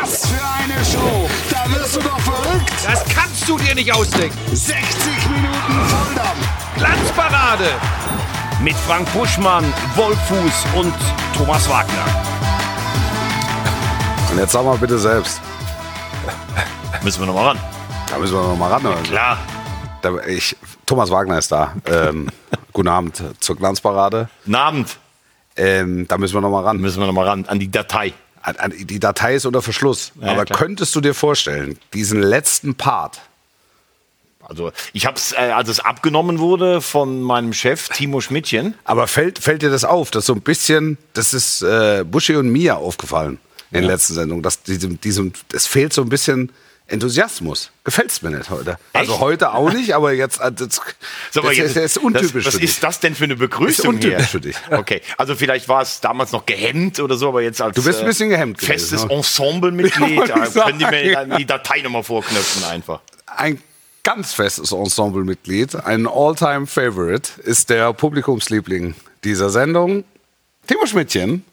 Was für eine Show! Da wirst du doch verrückt! Das kannst du dir nicht ausdenken. 60 Minuten Volldampf! Glanzparade mit Frank Buschmann, Wolfuß und Thomas Wagner. Und jetzt sag mal bitte selbst. Müssen wir noch mal ran. Da müssen wir noch mal ran. oder? Klar. Da, ich, Thomas Wagner ist da. Ähm, guten Abend zur Glanzparade. Guten Abend. Ähm, da müssen wir noch mal ran. Müssen wir noch mal ran an die Datei. Die Datei ist unter Verschluss. Ja, Aber klar. könntest du dir vorstellen, diesen letzten Part, Also ich habe es, äh, als es abgenommen wurde von meinem Chef Timo Schmidtchen. aber fällt, fällt dir das auf, dass so ein bisschen, das ist äh, Buschi und mir aufgefallen in der letzten Sendung, dass diesem, diesem, es fehlt so ein bisschen Enthusiasmus. Gefällt's mir nicht heute. Also Echt? heute auch nicht, aber jetzt, äh, das, mal, das, ist, das ist untypisch Das, was für dich. ist das denn für eine Begrüßung untypisch hier? für dich. Okay, also vielleicht war es damals noch gehemmt oder so, aber jetzt als Du bist ein bisschen gehemmt gewesen, festes ne? Ensemblemitglied Ja, äh, können die mir die Datei nochmal vorknöpfen einfach. Ein ganz festes Ensemblemitglied, ein All-Time-Favorite, ist der Publikumsliebling dieser Sendung, Timo Schmidtchen.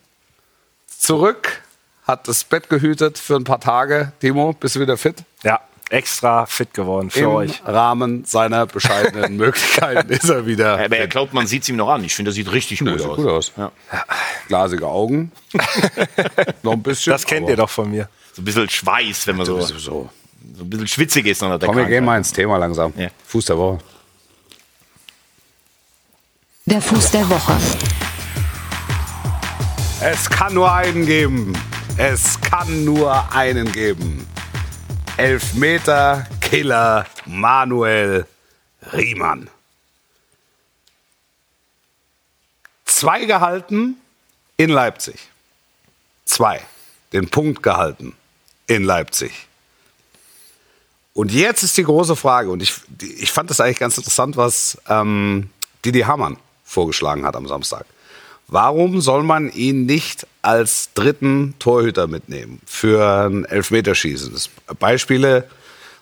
Zurück, hat das Bett gehütet für ein paar Tage. Timo, bist du wieder fit? Ja, extra fit geworden für Im euch. Rahmen seiner bescheidenen Möglichkeiten ist er wieder. Aber er glaubt, man sieht es ihm noch an. Ich finde, das sieht richtig gut sieht aus. gut aus. Ja. Glasige Augen. Noch ein bisschen. Das kennt ihr doch von mir. So ein bisschen Schweiß, wenn man so, so So. ein bisschen schwitzig ist der Komm, wir gehen mal ins Thema langsam. Ja. Fuß der Woche. Der Fuß der Woche. Es kann nur einen geben. Es kann nur einen geben. Elfmeter Killer Manuel Riemann. Zwei gehalten in Leipzig. Zwei. Den Punkt gehalten in Leipzig. Und jetzt ist die große Frage, und ich, ich fand das eigentlich ganz interessant, was ähm, Didi Hamann vorgeschlagen hat am Samstag. Warum soll man ihn nicht als dritten Torhüter mitnehmen für ein Elfmeterschießen? Beispiele,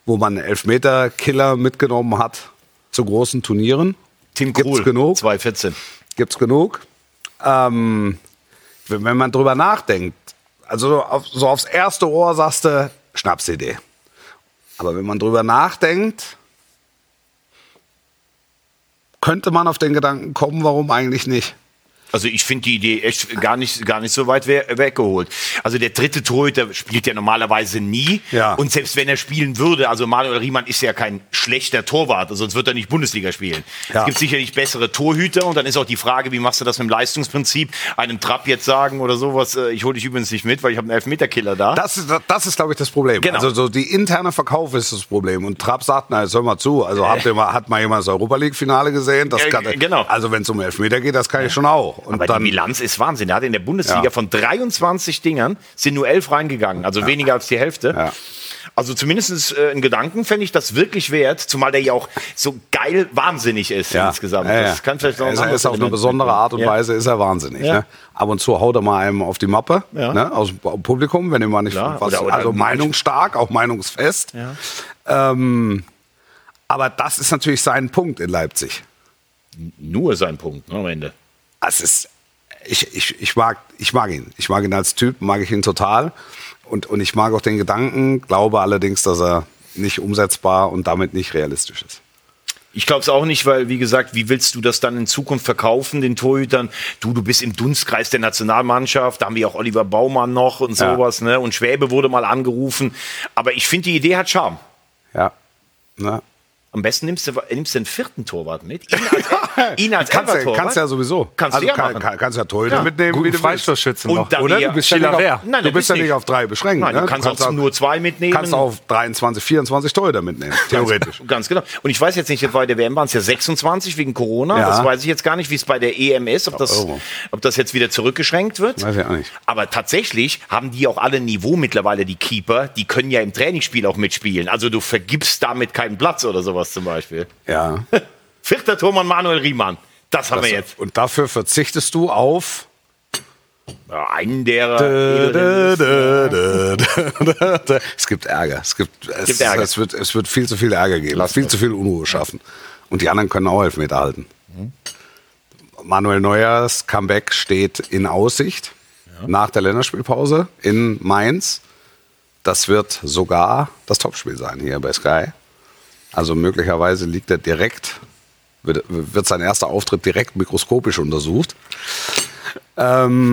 wo man einen Elfmeter-Killer mitgenommen hat zu großen Turnieren. Tim Gibt's Krul, genug? 214. Gibt's genug. Ähm, wenn man drüber nachdenkt, also so auf, so aufs erste Ohr sagst du, Schnapsidee. Aber wenn man drüber nachdenkt, könnte man auf den Gedanken kommen, warum eigentlich nicht? Also ich finde die Idee echt gar nicht, gar nicht so weit we weggeholt. Also der dritte Torhüter spielt ja normalerweise nie. Ja. Und selbst wenn er spielen würde, also Manuel Riemann ist ja kein schlechter Torwart, sonst wird er nicht Bundesliga spielen. Ja. Es gibt sicherlich bessere Torhüter und dann ist auch die Frage, wie machst du das mit dem Leistungsprinzip? Einem Trapp jetzt sagen oder sowas, äh, ich hole dich übrigens nicht mit, weil ich habe einen Elfmeterkiller da. Das ist, das ist glaube ich, das Problem. Genau. Also so die interne Verkauf ist das Problem. Und Trapp sagt, na, jetzt hör mal zu. Also habt ihr mal, hat mal jemand das Europa League-Finale gesehen? Das Äh, kann, genau. Also wenn es um Elfmeter geht, das kann ich schon auch. Und Aber dann, die Bilanz ist Wahnsinn. Er hat in der Bundesliga Ja. von 23 Dingern sind nur 11 reingegangen, also weniger als die Hälfte. Ja. Also zumindest äh, in Gedanken fände ich das wirklich wert, zumal der ja auch so geil wahnsinnig ist ja, insgesamt. Ja, ja. Das kann vielleicht noch er ist, er ist auf eine besondere. Art und Ja. Weise ist er wahnsinnig. Ja. Ne? Ab und zu haut er mal einem auf die Mappe Ja. ne? aus dem Publikum, wenn er mal nicht Klar, was, oder- oder also manch- meinungsstark, auch meinungsfest. Ähm, aber das ist natürlich sein Punkt in Leipzig. Nur sein Punkt ne, am Ende. Es ist, ich, ich, ich, mag, ich mag ihn. Ich mag ihn als Typ, mag ich ihn total. Und, und ich mag auch den Gedanken, glaube allerdings, dass er nicht umsetzbar und damit nicht realistisch ist. Ich glaube es auch nicht, weil, wie gesagt, wie willst du das dann in Zukunft verkaufen, den Torhütern? Du, du bist im Dunstkreis der Nationalmannschaft, da haben wir auch Oliver Baumann noch und Ja. sowas, ne? Und Schwäbe wurde mal angerufen. Aber ich finde, die Idee hat Charme. Ja. Ne? Am besten nimmst du, nimmst du einen vierten Torwart mit. Ihn als, ihn als Kannst, ja, Elfer-Torwart. kannst ja sowieso. Kannst also du ja kann, machen. kann, kannst ja Torhüter Ja. mitnehmen, wie Guten du. Freistoßschützen noch. da Oder? Du bist ja nicht auf. Nein, du bist ja nicht nicht. auf drei beschränkt. Nein, ne? du kannst auch nur zwei mitnehmen. kannst auf 23, 24 Torhüter mitnehmen, theoretisch. Ganz genau. Und ich weiß jetzt nicht, bei der WM waren es ja 26 wegen Corona. Ja. Das weiß ich jetzt gar nicht, wie es bei der EM ist, ob das, Oh. ob das jetzt wieder zurückgeschränkt wird. Weiß ich auch nicht. Aber tatsächlich haben die auch alle Niveau mittlerweile, die Keeper. Die können ja im Trainingsspiel auch mitspielen. Also du vergibst damit keinen Platz oder sowas zum Beispiel. Ja. Vierter Tormann Manuel Riemann. Das haben Das, wir jetzt. und dafür verzichtest du auf. Ja, einen derer. Es gibt Ärger. Es gibt, es, gibt Ärger. Es, wird, es wird viel zu viel Ärger geben. viel zu viel Unruhe schaffen. Und die anderen können auch Elfmeter halten. Manuel Neuers Comeback steht in Aussicht nach der Länderspielpause in Mainz. das wird sogar das Topspiel sein hier bei Sky. Also möglicherweise liegt er direkt, wird, wird sein erster Auftritt direkt mikroskopisch untersucht.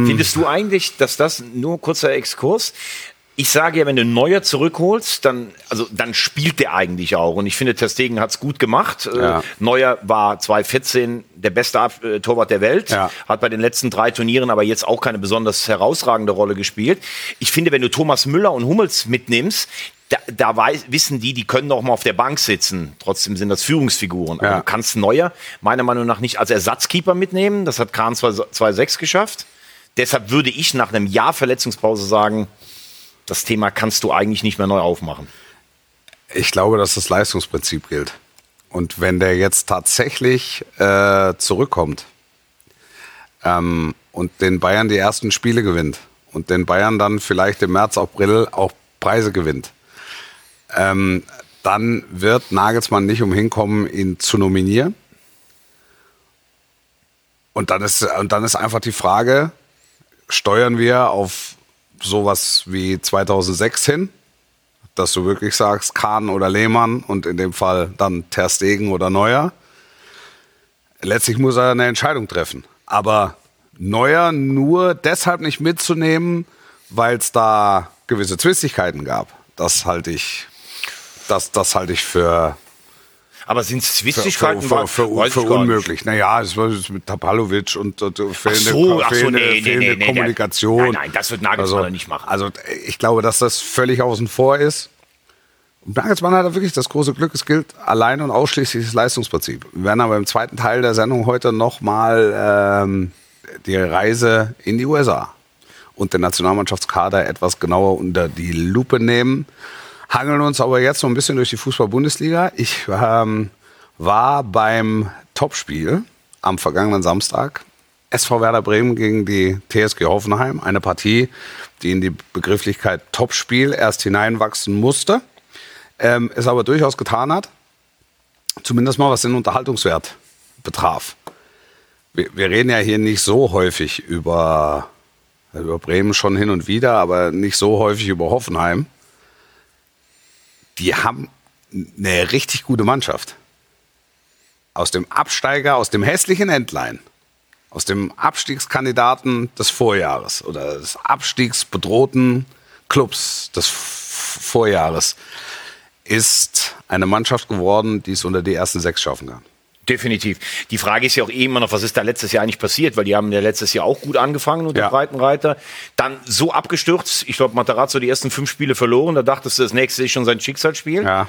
Findest du eigentlich, dass das nur kurzer Exkurs? Ich sage ja, wenn du Neuer zurückholst, dann, also, dann spielt der eigentlich auch. Und ich finde, Testegen hat es gut gemacht. Äh, Ja. Neuer war 2014 der beste äh, Torwart der Welt. Ja. Hat bei den letzten drei Turnieren aber jetzt auch keine besonders herausragende Rolle gespielt. Ich finde, wenn du Thomas Müller und Hummels mitnimmst, da, da weiß, wissen die, die können auch mal auf der Bank sitzen. Trotzdem sind das Führungsfiguren. Aber Ja. du kannst Neuer meiner Meinung nach nicht als Ersatzkeeper mitnehmen. Das hat Kahn 2-6 geschafft. Deshalb würde ich nach einem Jahr Verletzungspause sagen, das Thema kannst du eigentlich nicht mehr neu aufmachen. Ich glaube, dass das Leistungsprinzip gilt. Und wenn der jetzt tatsächlich äh, zurückkommt ähm, und den Bayern die ersten Spiele gewinnt und den Bayern dann vielleicht im März, April auch Preise gewinnt, ähm, dann wird Nagelsmann nicht umhin kommen, ihn zu nominieren. Und dann ist, und dann ist einfach die Frage, steuern wir auf sowas wie 2006 hin? dass du wirklich sagst, Kahn oder Lehmann und in dem Fall dann Ter Stegen oder Neuer. Letztlich muss er eine Entscheidung treffen. Aber Neuer nur deshalb nicht mitzunehmen, weil es da gewisse Zwistigkeiten gab. Das halte ich, das, das halte ich für, Aber sind es für, für, Zwistigkeiten? für, für, für nicht. unmöglich. Naja, es war mit Tapalovic und, fehlende, so, ach so, fehlende, nee, nee, fehlende nee, nee, Kommunikation. Nein, nein, das wird Nagelsmann nicht machen. Also ich glaube, dass das völlig außen vor ist. Und Nagelsmann hat wirklich das große Glück, es gilt allein und ausschließlich das Leistungsprinzip. Wir werden aber im zweiten Teil der Sendung heute nochmal ähm, die Reise in die USA und den Nationalmannschaftskader etwas genauer unter die Lupe nehmen. Hangeln uns aber jetzt noch ein bisschen durch die Fußball-Bundesliga. Ich ähm, war beim Topspiel am vergangenen Samstag SV Werder Bremen gegen die TSG Hoffenheim. Eine Partie, die in die Begrifflichkeit Topspiel erst hineinwachsen musste, ähm, es aber durchaus getan hat. Zumindest mal was den Unterhaltungswert betraf. Wir, wir reden ja hier nicht so häufig über, über Bremen schon hin und wieder, aber nicht so häufig über Hoffenheim. Die haben eine richtig gute Mannschaft. Aus dem Absteiger, aus dem hässlichen Endline aus dem Abstiegskandidaten des Vorjahres oder des abstiegsbedrohten Clubs des Vorjahres ist eine Mannschaft geworden, die es unter die ersten sechs schaffen kann. Definitiv. Die Frage ist ja auch eh immer noch, was ist da letztes Jahr eigentlich passiert? Weil die haben ja letztes Jahr auch gut angefangen unter Ja. Breitenreiter. Dann so abgestürzt. Ich glaube, Matarazzo die ersten fünf Spiele verloren. Da dachtest du, das nächste ist schon sein Schicksalsspiel. Ja.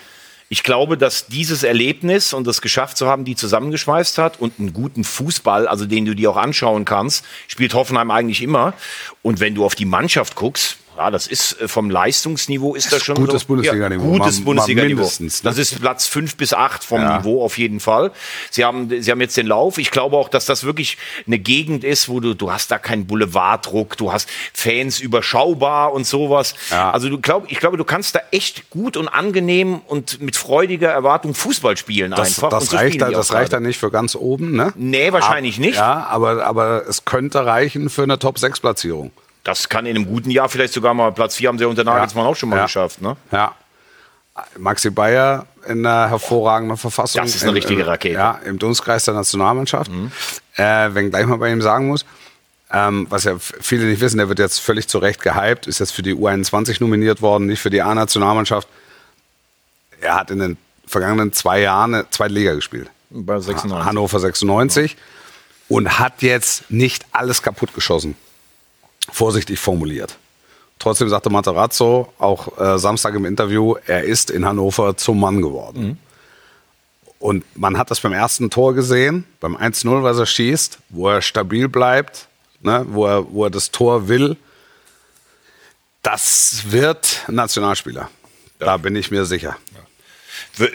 Ich glaube, dass dieses Erlebnis und das geschafft zu haben, die zusammengeschweißt hat und einen guten Fußball, also den du dir auch anschauen kannst, spielt Hoffenheim eigentlich immer. Und wenn du auf die Mannschaft guckst, ja, das ist äh, vom Leistungsniveau ist das schon gutes so, Bundesliga-Niveau. Ja, gutes Bundesliga-Niveau. ne? Das ist Platz fünf bis acht vom Ja. Niveau auf jeden Fall. Sie haben, sie haben jetzt den Lauf. Ich glaube auch, dass das wirklich eine Gegend ist, wo du, du hast da keinen Boulevarddruck, du hast Fans überschaubar und sowas. Ja. Also du glaub, ich glaube, du kannst da echt gut und angenehm und mit freudiger Erwartung Fußball spielen Das, einfach. das, so reicht, da, das reicht dann nicht für ganz oben, ne? Nee, wahrscheinlich nicht. Ja, aber, aber es könnte reichen für eine Top-6-Platzierung. Das kann in einem guten Jahr vielleicht sogar mal Platz 4 haben sie unter Nagelsmann auch schon mal Ja. geschafft. Ne? Ja. Maxi Bayer in einer hervorragenden Verfassung. Das ist eine Im- richtige Rakete. Mhm. Ja, im Dunstkreis der Nationalmannschaft. Äh, wenn gleich mal bei ihm sagen muss, ähm, was ja viele nicht wissen, der wird jetzt völlig zu Recht gehypt, ist jetzt für die U21 nominiert worden, nicht für die A-Nationalmannschaft. Er hat in den vergangenen zwei Jahren eine zweite Liga gespielt. Bei 96. Hannover 96 und hat jetzt nicht alles kaputt geschossen. Vorsichtig formuliert. Trotzdem sagte Materazzo auch äh, Samstag im Interview, er ist in Hannover zum Mann geworden. Und man hat das beim ersten Tor gesehen, beim 1-0, was er schießt, wo er stabil bleibt, ne, wo, er, wo er das Tor will. Das wird ein Nationalspieler. Da bin ich mir sicher.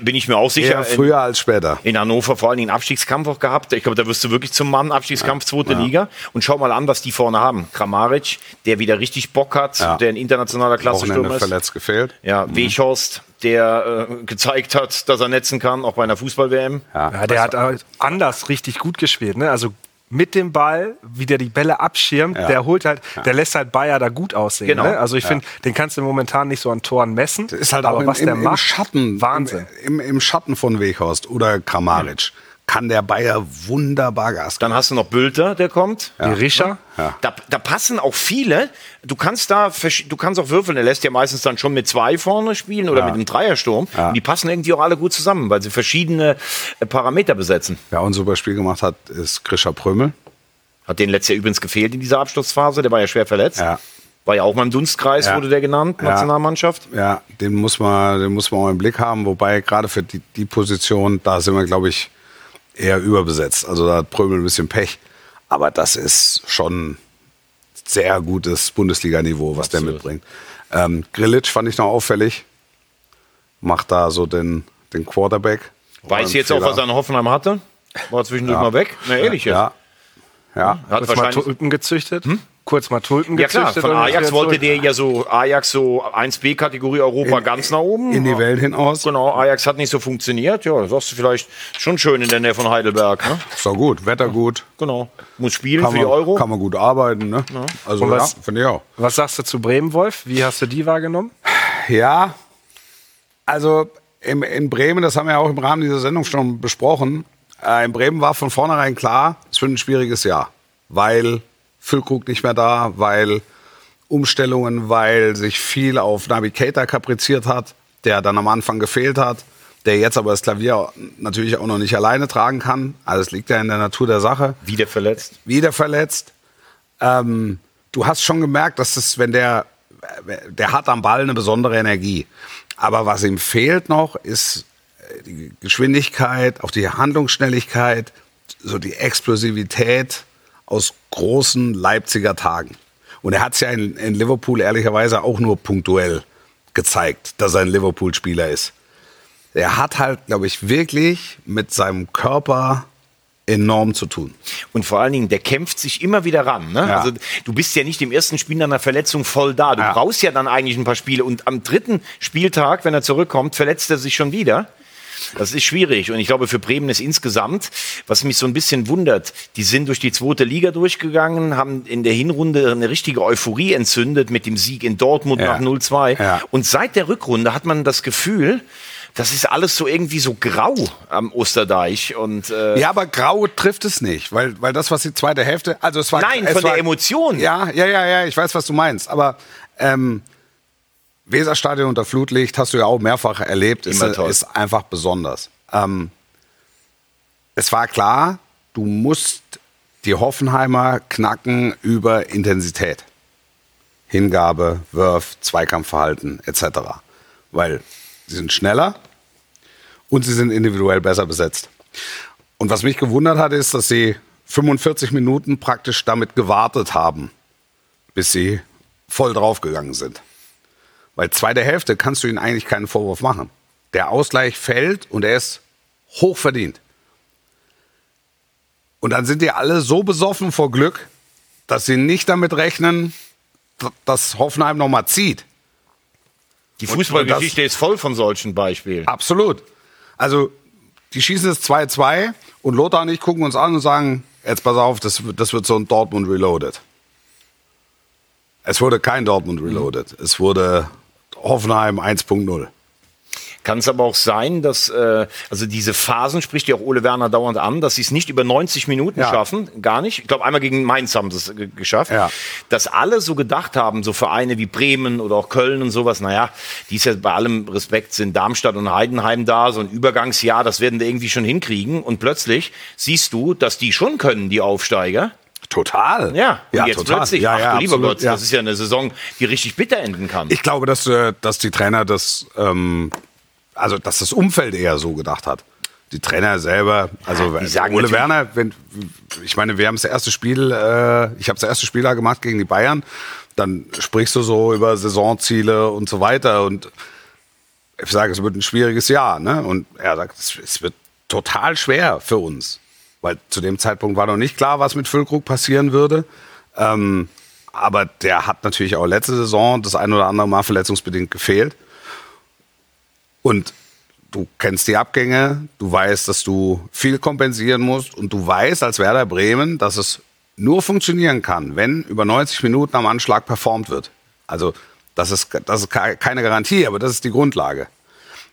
Bin ich mir auch sicher. Eher früher als später. in Hannover vor allen Dingen Abstiegskampf auch gehabt. Ich glaube, da wirst du wirklich zum Mann, Abstiegskampf, zweite Liga. Und schau mal an, was die vorne haben. Kramaric, der wieder richtig Bock hat, Ja. der ein internationaler Wochenende ist. verletzt gefehlt. Ja, Weghorst, der äh, gezeigt hat, dass er netzen kann, auch bei einer Fußball-WM. Ja, der hat anders richtig gut gespielt. Ne? Also mit dem Ball, wie der die Bälle abschirmt, Ja. der holt halt, der lässt halt Bayer da gut aussehen. Genau. Ne? Also ich finde, den kannst du momentan nicht so an Toren messen. Ist halt aber auch im, was im, der im macht, Schatten, Wahnsinn. Im, im, Im Schatten von Weghorst oder Kramaric kann der Bayer wunderbar Gas geben. Dann hast du noch Bülter, der kommt. Die Rischer, Da, da passen auch viele. Du kannst da, du kannst auch würfeln. Er lässt ja meistens dann schon mit zwei vorne spielen oder mit einem Dreiersturm. Und die passen irgendwie auch alle gut zusammen, weil sie verschiedene äh, Parameter besetzen. Wer auch ein super Spiel gemacht hat, ist Grisha Prömel. Hat den letztes Jahr übrigens gefehlt in dieser Abschlussphase. Der war ja schwer verletzt. Ja. War ja auch mal im Dunstkreis, Ja. wurde der genannt, Ja. Nationalmannschaft. Ja, den muss man, den muss man auch im Blick haben. Wobei gerade für die, die Position, da sind wir, glaube ich, eher überbesetzt. Also da hat Prömel ein bisschen Pech. Aber das ist schon sehr gutes Bundesliga-Niveau, was der mitbringt. Ähm, Grilic fand ich noch auffällig. Macht da so den, den Quarterback. Weiß jetzt auch, Fehler. was er in Hoffenheim hatte. War zwischendurch mal weg. Na, ehrlich jetzt. Ja. Ja. Hat mal wahrscheinlich, Tulpen gezüchtet. Kurz mal Tulpen ja gezüchtet. klar, von Ajax wollte der ja so, Ajax so 1B-Kategorie Europa ganz nach oben. In die Welt hinaus. Genau, Ajax hat nicht so funktioniert. Ja, das sagst du vielleicht schon schön in der Nähe von Heidelberg. Ne? Ist doch gut, Wetter gut. Genau. Muss spielen Kann für man, die Euro. kann man gut arbeiten. Ne? Also Und ja, was- finde ich auch. Was sagst du zu Bremen, Wolf? Wie hast du die wahrgenommen? Ja, also im, in Bremen, das haben wir ja auch im Rahmen dieser Sendung schon besprochen, äh, in Bremen war von vornherein klar, es wird ein schwieriges Jahr, weil Füllkrug nicht mehr da, weil Umstellungen, weil sich viel auf Navigator kapriziert hat, der dann am Anfang gefehlt hat, der jetzt aber das Klavier natürlich auch noch nicht alleine tragen kann. Also es liegt ja in der Natur der Sache Wieder verletzt. wieder verletzt. Ähm, du hast schon gemerkt, dass es, wenn der, der hat am Ball eine besondere Energie. Aber was ihm fehlt noch, ist äh, die Geschwindigkeit, auch die Handlungsschnelligkeit, so die Explosivität aus großen Leipziger Tagen. Und er hat es ja in, in Liverpool ehrlicherweise auch nur punktuell gezeigt, dass er ein Liverpool-Spieler ist. Er hat halt, glaube ich, wirklich mit seinem Körper enorm zu tun. Und vor allen Dingen, der kämpft sich immer wieder ran. Ne? Ja. Also, du bist ja nicht im ersten Spiel nach einer Verletzung voll da. Du Ja. brauchst ja dann eigentlich ein paar Spiele. Und am dritten Spieltag, wenn er zurückkommt, verletzt er sich schon wieder. Das ist schwierig. Und ich glaube, für Bremen ist insgesamt, was mich so ein bisschen wundert, die sind durch die zweite Liga durchgegangen, haben in der Hinrunde eine richtige Euphorie entzündet mit dem Sieg in Dortmund Ja. nach 0-2. Ja. Und seit der Rückrunde hat man das Gefühl, das ist alles so irgendwie so grau am Osterdeich. Und äh, Ja, aber grau trifft es nicht, weil, weil das, was die zweite Hälfte, also es war Nein, es von war, der Emotion. Ja, ja, ja, ja, ich weiß, was du meinst, aber ähm, Weserstadion unter Flutlicht hast du ja auch mehrfach erlebt, ist, Immer toll. ist einfach besonders. Ähm, es war klar, du musst die Hoffenheimer knacken über Intensität. Hingabe, Wurf, Zweikampfverhalten etc. Weil sie sind schneller und sie sind individuell besser besetzt. Und was mich gewundert hat, ist, dass sie 45 Minuten praktisch damit gewartet haben, bis sie voll draufgegangen sind. Weil zweite Hälfte kannst du ihnen eigentlich keinen Vorwurf machen. Der Ausgleich fällt und er ist hoch verdient. Und dann sind die alle so besoffen vor Glück, dass sie nicht damit rechnen, dass Hoffenheim noch mal zieht. Die Fußballgeschichte ist voll von solchen Beispielen. Absolut. Also, die schießen es 2-2 und Lothar und ich gucken uns an und sagen, jetzt pass auf, das, das wird so ein Dortmund Reloaded. Es wurde kein Dortmund Reloaded. Es wurde Hoffenheim 1.0. Kann es aber auch sein, dass, äh, also diese Phasen spricht ja auch Ole Werner dauernd an, dass sie es nicht über 90 Minuten Ja. schaffen, gar nicht. Ich glaube, einmal gegen Mainz haben sie es geschafft. Ja. Dass alle so gedacht haben, so Vereine wie Bremen oder auch Köln und sowas, naja, die ist ja bei allem Respekt sind Darmstadt und Heidenheim da, so ein Übergangsjahr, das werden die irgendwie schon hinkriegen. Und plötzlich siehst du, dass die schon können, die Aufsteiger. Total. Ja, ja jetzt total. plötzlich, ja, ach ja, du lieber absolut, Gott, ja. das ist ja eine Saison, die richtig bitter enden kann. Ich glaube, dass, äh, dass die Trainer das, ähm, also dass das Umfeld eher so gedacht hat. Die Trainer selber, also die sagen Ole Werner, wenn, ich meine, wir haben das erste Spiel, äh, ich habe das erste Spiel da gemacht gegen die Bayern, dann sprichst du so über Saisonziele und so weiter und ich sage, es wird ein schwieriges Jahr, ne? Und er sagt, es wird total schwer für uns, weil zu dem Zeitpunkt war noch nicht klar, was mit Füllkrug passieren würde. Ähm, aber der hat natürlich auch letzte Saison das ein oder andere Mal verletzungsbedingt gefehlt. Und du kennst die Abgänge, du weißt, dass du viel kompensieren musst und du weißt als Werder Bremen, dass es nur funktionieren kann, wenn über 90 Minuten am Anschlag performt wird. Also das ist, das ist ke- keine Garantie, aber das ist die Grundlage.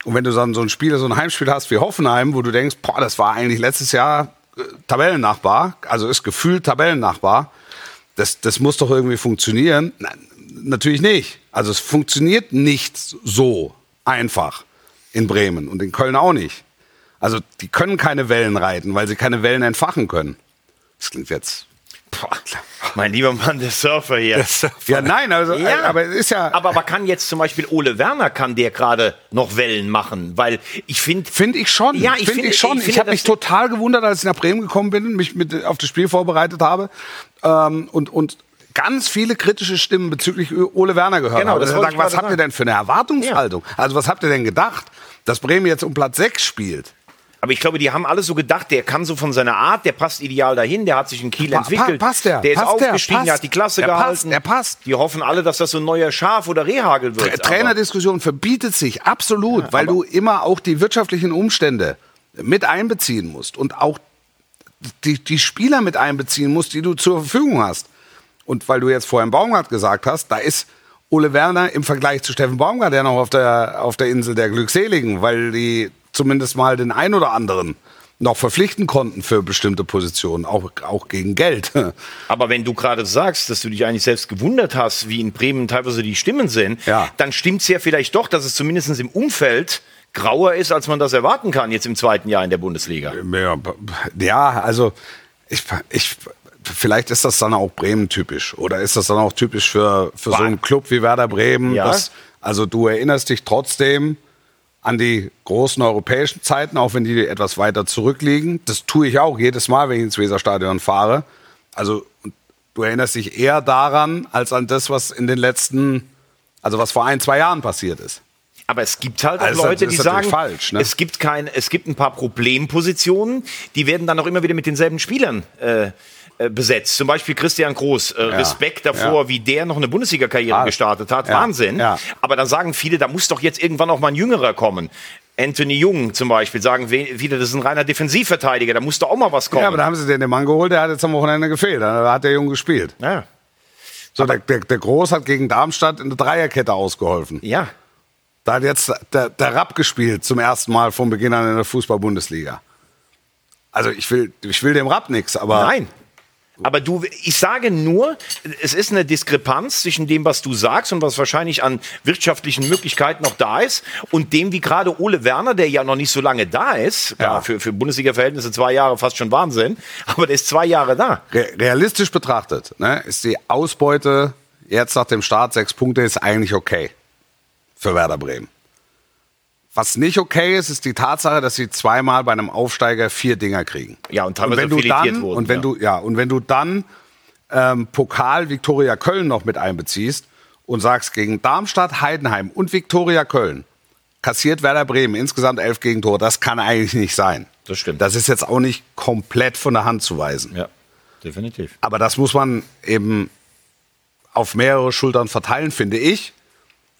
Und wenn du dann so ein Spiel, so ein Heimspiel hast wie Hoffenheim, wo du denkst, boah, das war eigentlich letztes Jahr Tabellennachbar, also ist gefühlt Tabellennachbar, das, das muss doch irgendwie funktionieren. Nein, natürlich nicht. Also es funktioniert nicht so einfach in Bremen und in Köln auch nicht. Also die können keine Wellen reiten, weil sie keine Wellen entfachen können. Das klingt jetzt. Mein lieber Mann, der Surfer hier. Ja, nein, also, Ja. aber es ist ja. Aber, aber kann jetzt zum Beispiel Ole Werner, kann der gerade noch Wellen machen? Weil ich finde, Finde ich schon. Ja, ich finde finde- ich schon. ich Ich, habe mich total gewundert, als ich nach Bremen gekommen bin und mich mit auf das Spiel vorbereitet habe ähm, und, und ganz viele kritische Stimmen bezüglich Ole Werner gehört Genau, habe. das ich sage, was habt ihr denn für eine Erwartungshaltung? Also was habt ihr denn gedacht, dass Bremen jetzt um Platz 6 spielt? Aber ich glaube, die haben alle so gedacht, der kann so von seiner Art, der passt ideal dahin, der hat sich in Kiel Pa- entwickelt. pa- passt der, Der ist passt der, aufgestiegen, der, passt. hat die Klasse Der gehalten. passt, der passt. Die hoffen alle, dass das so ein neuer Schaf oder Rehagel wird. Tra Trainerdiskussion verbietet sich absolut, weil du immer auch die wirtschaftlichen Umstände mit einbeziehen musst und auch die, die Spieler mit einbeziehen musst, die du zur Verfügung hast. Und weil du jetzt vorhin Baumgart gesagt hast, da ist Ole Werner im Vergleich zu Steffen Baumgart ja noch auf der, auf der Insel der Glückseligen, weil die zumindest mal den ein oder anderen noch verpflichten konnten für bestimmte Positionen, auch, auch gegen Geld. Aber wenn du gerade sagst, dass du dich eigentlich selbst gewundert hast, wie in Bremen teilweise die Stimmen sind, Ja. dann stimmt es ja vielleicht doch, dass es zumindest im Umfeld grauer ist, als man das erwarten kann jetzt im zweiten Jahr in der Bundesliga. Ja, also ich, ich, vielleicht ist das dann auch Bremen typisch oder ist das dann auch typisch für, für so einen Club wie Werder Bremen. Ja. Dass, also du erinnerst dich trotzdem an die großen europäischen Zeiten, auch wenn die etwas weiter zurückliegen. Das tue ich auch jedes Mal, wenn ich ins Weserstadion fahre. Also du erinnerst dich eher daran, als an das, was in den letzten, also was vor ein, zwei Jahren passiert ist. Aber es gibt halt auch Also, Leute, die sagen, falsch, ne? es gibt kein, es gibt ein paar Problempositionen, die werden dann auch immer wieder mit denselben Spielern äh, besetzt. Zum Beispiel Christian Groß. Äh, Respekt davor, Ja. wie der noch eine Bundesliga-Karriere Ah. gestartet hat. Ja. Wahnsinn. Ja. Aber dann sagen viele, da muss doch jetzt irgendwann auch mal ein Jüngerer kommen. Anthony Jung zum Beispiel, sagen viele, das ist ein reiner Defensivverteidiger, da muss doch auch mal was kommen. Ja, aber da haben sie den, den Mann geholt, der hat jetzt am Wochenende gefehlt. Da hat der Junge gespielt. ja. So, der, der, der Groß hat gegen Darmstadt in der Dreierkette ausgeholfen. ja. Da hat jetzt der, der Rapp gespielt zum ersten Mal von Beginn an in der Fußball-Bundesliga. Also ich will, ich will dem Rapp nichts, aber Nein. Aber du, ich sage nur, es ist eine Diskrepanz zwischen dem, was du sagst und was wahrscheinlich an wirtschaftlichen Möglichkeiten noch da ist und dem, wie gerade Ole Werner, der ja noch nicht so lange da ist, Ja. für, für Bundesliga-Verhältnisse zwei Jahre fast schon Wahnsinn, aber der ist zwei Jahre da. re realistisch betrachtet ne, ist die Ausbeute jetzt nach dem Start sechs Punkte ist eigentlich okay für Werder Bremen. Was nicht okay ist, ist die Tatsache, dass sie zweimal bei einem Aufsteiger vier Dinger kriegen. Ja, und und teilweise wenn du dann, wurden, und wenn ja. du ja und wenn du dann ähm, Pokal Viktoria Köln noch mit einbeziehst und sagst gegen Darmstadt, Heidenheim und Viktoria Köln kassiert Werder Bremen insgesamt elf Gegentore, das kann eigentlich nicht sein. Das stimmt. Das ist jetzt auch nicht komplett von der Hand zu weisen. Ja, definitiv. Aber das muss man eben auf mehrere Schultern verteilen, finde ich.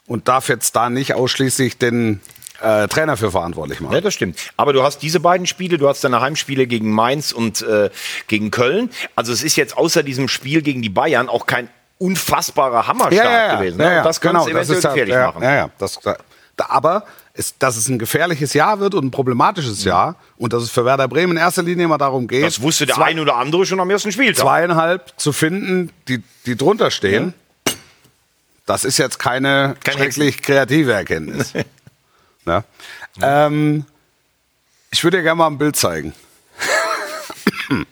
Und darf jetzt da nicht ausschließlich den äh, Trainer für verantwortlich machen. Ja, das stimmt. Aber du hast diese beiden Spiele, du hast deine Heimspiele gegen Mainz und äh, gegen Köln. Also es ist jetzt außer diesem Spiel gegen die Bayern auch kein unfassbarer Hammerstart gewesen. ne? Das kann es eventuell ja, gefährlich ja, machen. Ja, ja, das, da, aber es, dass es ein gefährliches Jahr wird und ein problematisches Jahr und dass es für Werder Bremen in erster Linie immer darum geht, Das wusste der zwei, ein oder andere schon am ersten Spieltag. zweieinhalb zu finden, die, die drunter stehen. Das ist jetzt keine Kein schrecklich kreative Erkenntnis. ne? ähm, ich würde dir gerne mal ein Bild zeigen.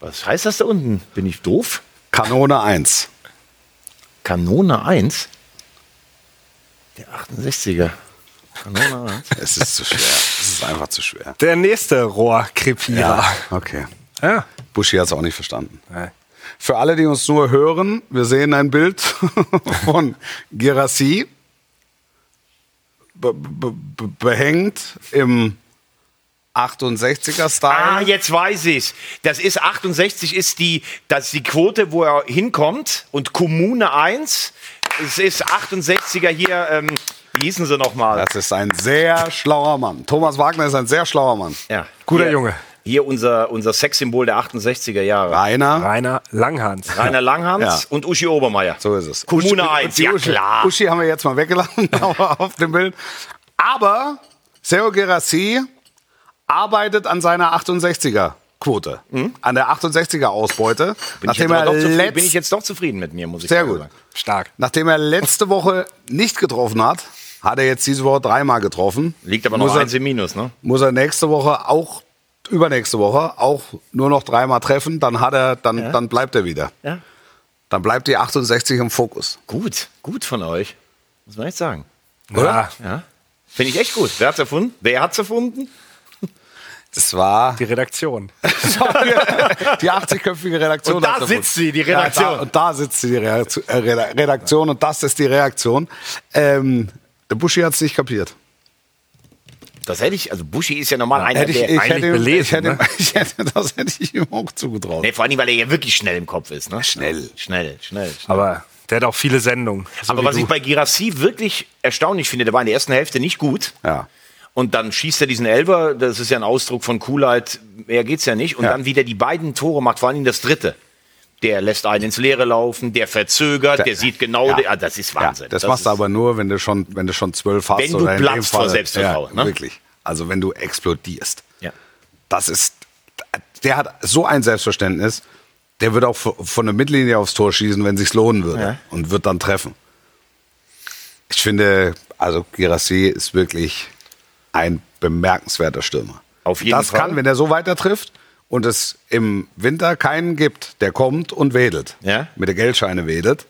Was heißt das da unten? Bin ich doof? Kanone 1. Kanone 1? Der 68er. Kanone 1. Es ist zu schwer. Es ist einfach zu schwer. Der nächste Rohrkrepierer. Okay. Ja. Buschi hat es auch nicht verstanden. Ja. Für alle, die uns nur hören, wir sehen ein Bild von Girassi be be be behängt im 68er-Style. Ah, jetzt weiß ich's. Das ist 68 ist die, das ist die Quote, wo er hinkommt und Kommune 1. Es ist 68er hier, ähm, wie hießen sie nochmal? Das ist ein sehr schlauer Mann. Thomas Wagner ist ein sehr schlauer Mann. Ja. Guter hier, Junge. Hier unser, unser Sexsymbol der 68er Jahre. Rainer, Rainer Langhans. Rainer Langhans Ja. und Uschi Obermeier. so ist es. Kommune Uschi- 1, die ja Uschi, klar. Uschi haben wir jetzt mal weggelassen auf dem Bild. Aber Sergio Gerassi arbeitet an seiner 68er Quote, an der 68er Ausbeute, Bin, ich nachdem jetzt er aber doch zufrieden, letzt- bin ich jetzt doch zufrieden mit mir, muss ich Sehr sagen. gut. Stark. Nachdem er letzte Woche nicht getroffen hat, hat er jetzt diese Woche dreimal getroffen. Liegt aber noch muss eins er, im Minus, ne? muss er nächste Woche auch übernächste Woche auch nur noch dreimal treffen, dann hat er, dann, dann bleibt er wieder. Ja. Dann bleibt die 68 im Fokus. Gut, gut von euch. Muss man echt sagen. Oder? Ja. Finde ich echt gut. Wer hat's erfunden? Wer hat's erfunden? Das war Die Redaktion. die 80-köpfige Redaktion. Und da sitzt sie, die Redaktion. Ja, da, und da sitzt sie, die äh, Redaktion und das ist die Reaktion. Ähm, der Buschi hat es nicht kapiert. Das hätte ich, also Buschi ist ja normal einer, Hätte ich, der. ich, eigentlich hätte, belesen, ich, hätte, ihm- ne? ich hätte, das hätte ich ihm auch zugetraut. nee, vor allem, weil er ja wirklich schnell im Kopf ist. Ne? Schnell. Schnell, schnell. schnell. Aber der hat auch viele Sendungen. So Aber was du. ich bei Girassi wirklich erstaunlich finde, der war in der ersten Hälfte nicht gut. Ja. Und dann schießt er diesen Elber, das ist ja ein Ausdruck von Coolheit, mehr geht's ja nicht. Und Ja. dann wieder die beiden Tore macht, vor allem das dritte. Der lässt einen ins Leere laufen, der verzögert, der, sieht genau, Ja. der, ah, das ist Wahnsinn. Ja, das, machst du aber nur, wenn du schon, wenn du schon zwölf hast. Wenn du platzt vor Selbstvertrauen, Ja, ne? Wirklich. Also wenn du explodierst. Ja. Das ist, der hat so ein Selbstverständnis, der wird auch von der Mittellinie aufs Tor schießen, wenn sich's lohnen würde. Ja. Und wird dann treffen. Ich finde, also Girassi ist wirklich ein bemerkenswerter Stürmer. Auf jeden das Fall. kann, wenn er so weiter trifft und es im Winter keinen gibt, der kommt und wedelt. Ja. Mit der Geldscheine wedelt.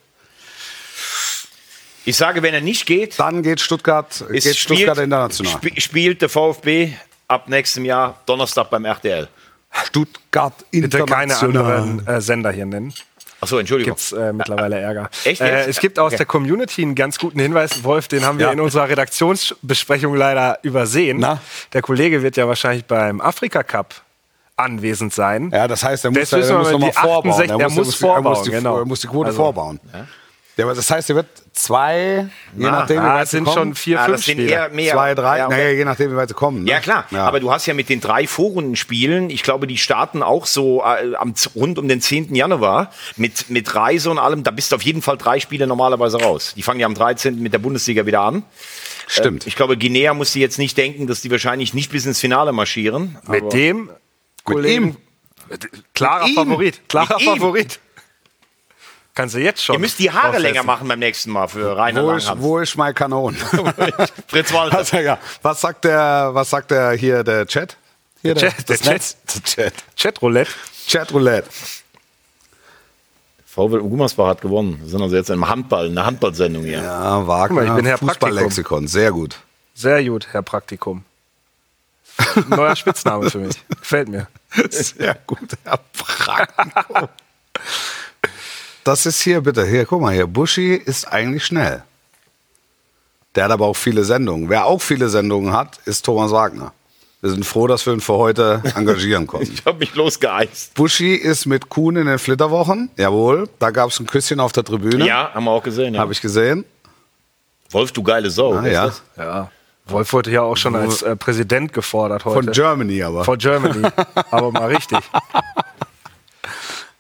Ich sage, wenn er nicht geht, Dann geht Stuttgart, geht Stuttgart international. sp spielt der VfB ab nächstem Jahr Donnerstag beim RTL. Stuttgart Bitte keine international. anderen äh, Sender hier nennen. Achso, Entschuldigung. Gibt's äh, mittlerweile Ärger. Echt Äh, es gibt aus Okay. der Community einen ganz guten Hinweis, Wolf, den haben wir Ja. in unserer Redaktionsbesprechung leider übersehen. Na? Der Kollege wird ja wahrscheinlich beim Afrika Cup anwesend sein. Ja, das heißt, er muss, er, wir muss mal noch mal die vorbauen. 68 er muss er vorbauen, muss die, genau. Er muss die Quote Also, vorbauen. Ja, das heißt, er wird zwei, je Na, nachdem, wie Ah, weit es sie sind kommen, schon vier, Ah, fünf das sind Spieler. eher mehr. zwei, drei, Ja, okay. naja, je nachdem, wie weit sie kommen. Ne? Ja, klar. Aber du hast ja mit den drei Vorrundenspielen, ich glaube, die starten auch so äh, am, rund um den 10. Januar mit, mit Reise und allem. Da bist du auf jeden Fall drei Spiele normalerweise raus. Die fangen ja am 13. mit der Bundesliga wieder an. Stimmt. Ich glaube, Guinea muss die jetzt nicht denken, dass die wahrscheinlich nicht bis ins Finale marschieren. Mit Aber- dem Kollegen. Klarer Mit ihm. Favorit. Klarer Mit ihm. Favorit. Kannst du jetzt schon. Ihr müsst die Haare draufsetzen. länger machen beim nächsten Mal für Rainer wo, ist, Langhans. wo ist mein Kanon? Fritz Walter. Also, ja. Was sagt der, was sagt der hier, der Chat? Hier, Der Chat, das der Netz? Der Chat. Chatroulette. Chatroulette. VW Gummersbach hat gewonnen. Wir sind also jetzt im Handball, eine Handballsendung hier. Ja, Wagner. Guck mal, ich bin Herr Fußballlexikon, sehr gut. Sehr gut, Herr Praktikum. Neuer Spitzname für mich. Gefällt mir. Sehr gut, Herr Praktikum. Das ist hier, bitte, hier, guck mal hier. Buschi ist eigentlich schnell. Der hat aber auch viele Sendungen. Wer auch viele Sendungen hat, ist Thomas Wagner. Wir sind froh, dass wir ihn für heute engagieren konnten. Ich habe mich losgeeist. Buschi ist mit Kuhn in den Flitterwochen. Jawohl, da gab es ein Küsschen auf der Tribüne. Ja, haben wir auch gesehen. Ja. Habe ich gesehen. Wolf, du geile Sau. Ah, ja. das? Ja. Wolf wurde ja auch schon als äh, Präsident gefordert heute. Von Germany aber. Von Germany. Aber mal richtig.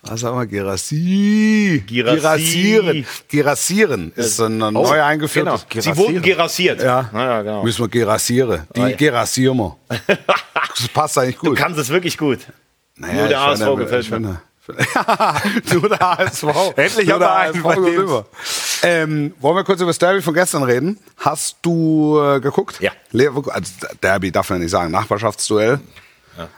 Was haben wir? Gerassi. Gerassieren. Gerassieren ist ein neu eingeführtes. Genau. Sie wurden gerassiert. Ja. Ja, genau. Müssen wir gerassieren. Die Ah, ja. gerassieren wir. Das passt eigentlich Du gut. kannst es wirklich gut. Naja, Nur der finde, gefällt mir. Nur der HSV. Endlich haben wir einen, bei dem-. Ähm, wollen wir kurz über das Derby von gestern reden? Hast du äh, geguckt? Ja. Leverkusen, also Derby darf man nicht sagen, Nachbarschaftsduell.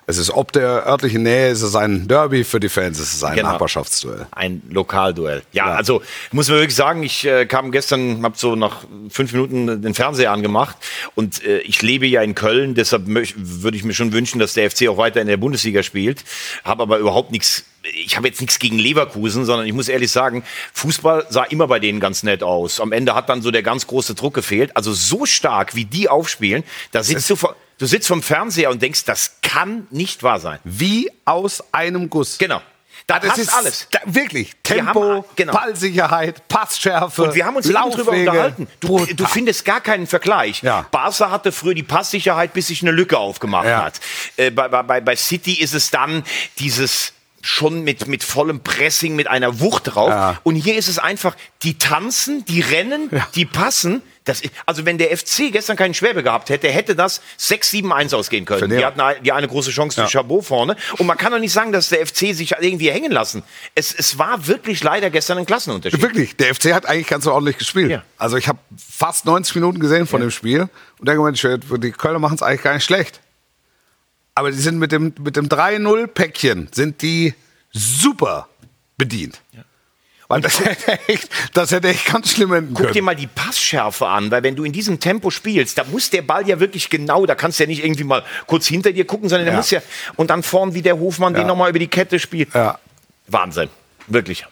Es ist ob der örtlichen Nähe, ist es ein Derby für die Fans, ist es ein Genau. Nachbarschaftsduell. Ein Lokalduell. Ja, also muss man wirklich sagen, ich äh, kam gestern, habe so nach fünf Minuten den Fernseher angemacht und äh, ich lebe ja in Köln, deshalb würde ich mir schon wünschen, dass der FC auch weiter in der Bundesliga spielt. Habe aber überhaupt nichts, ich habe jetzt nichts gegen Leverkusen, sondern ich muss ehrlich sagen, Fußball sah immer bei denen ganz nett aus. Am Ende hat dann so der ganz große Druck gefehlt. Also so stark, wie die aufspielen, da sitzt du vor, Du sitzt vom Fernseher und denkst, das kann nicht wahr sein. Wie aus einem Guss. Genau. Da Das ist alles. Da, wirklich. Wir Tempo, haben- genau. Ballsicherheit, Passschärfe. Und wir haben uns eben drüber unterhalten. Du, du findest gar keinen Vergleich. Ja. Barca hatte früher die Passsicherheit, bis sich eine Lücke aufgemacht Ja. hat. Äh, bei, bei, bei City ist es dann dieses schon mit, mit vollem Pressing, mit einer Wucht drauf. Ja. Und hier ist es einfach, die tanzen, die rennen, die passen. Das, ist- also wenn der FC gestern keinen Schwäbe gehabt hätte, hätte das 6-7-1 ausgehen können. Die hatten eine, die eine große Chance durch Chabot vorne. Und man kann doch nicht sagen, dass der FC sich irgendwie hängen lassen. Es, es war wirklich leider gestern ein Klassenunterschied. Wirklich, der FC hat eigentlich ganz ordentlich gespielt. Ja. Also ich habe fast 90 Minuten gesehen von dem Spiel und denke, Mensch, die Kölner machen es eigentlich gar nicht schlecht. Aber die sind mit dem, mit dem 3-0-Päckchen sind die super bedient. Weil das hätte, echt, das hätte echt ganz schlimm enden Guck dir können. mal die Passschärfe an, weil wenn du in diesem Tempo spielst, da muss der Ball ja wirklich genau, da kannst du ja nicht irgendwie mal kurz hinter dir gucken, sondern der Ja. muss ja, und dann vorn wie der Hofmann Ja. den nochmal über die Kette spielt. Ja. Wahnsinn. Wirklich.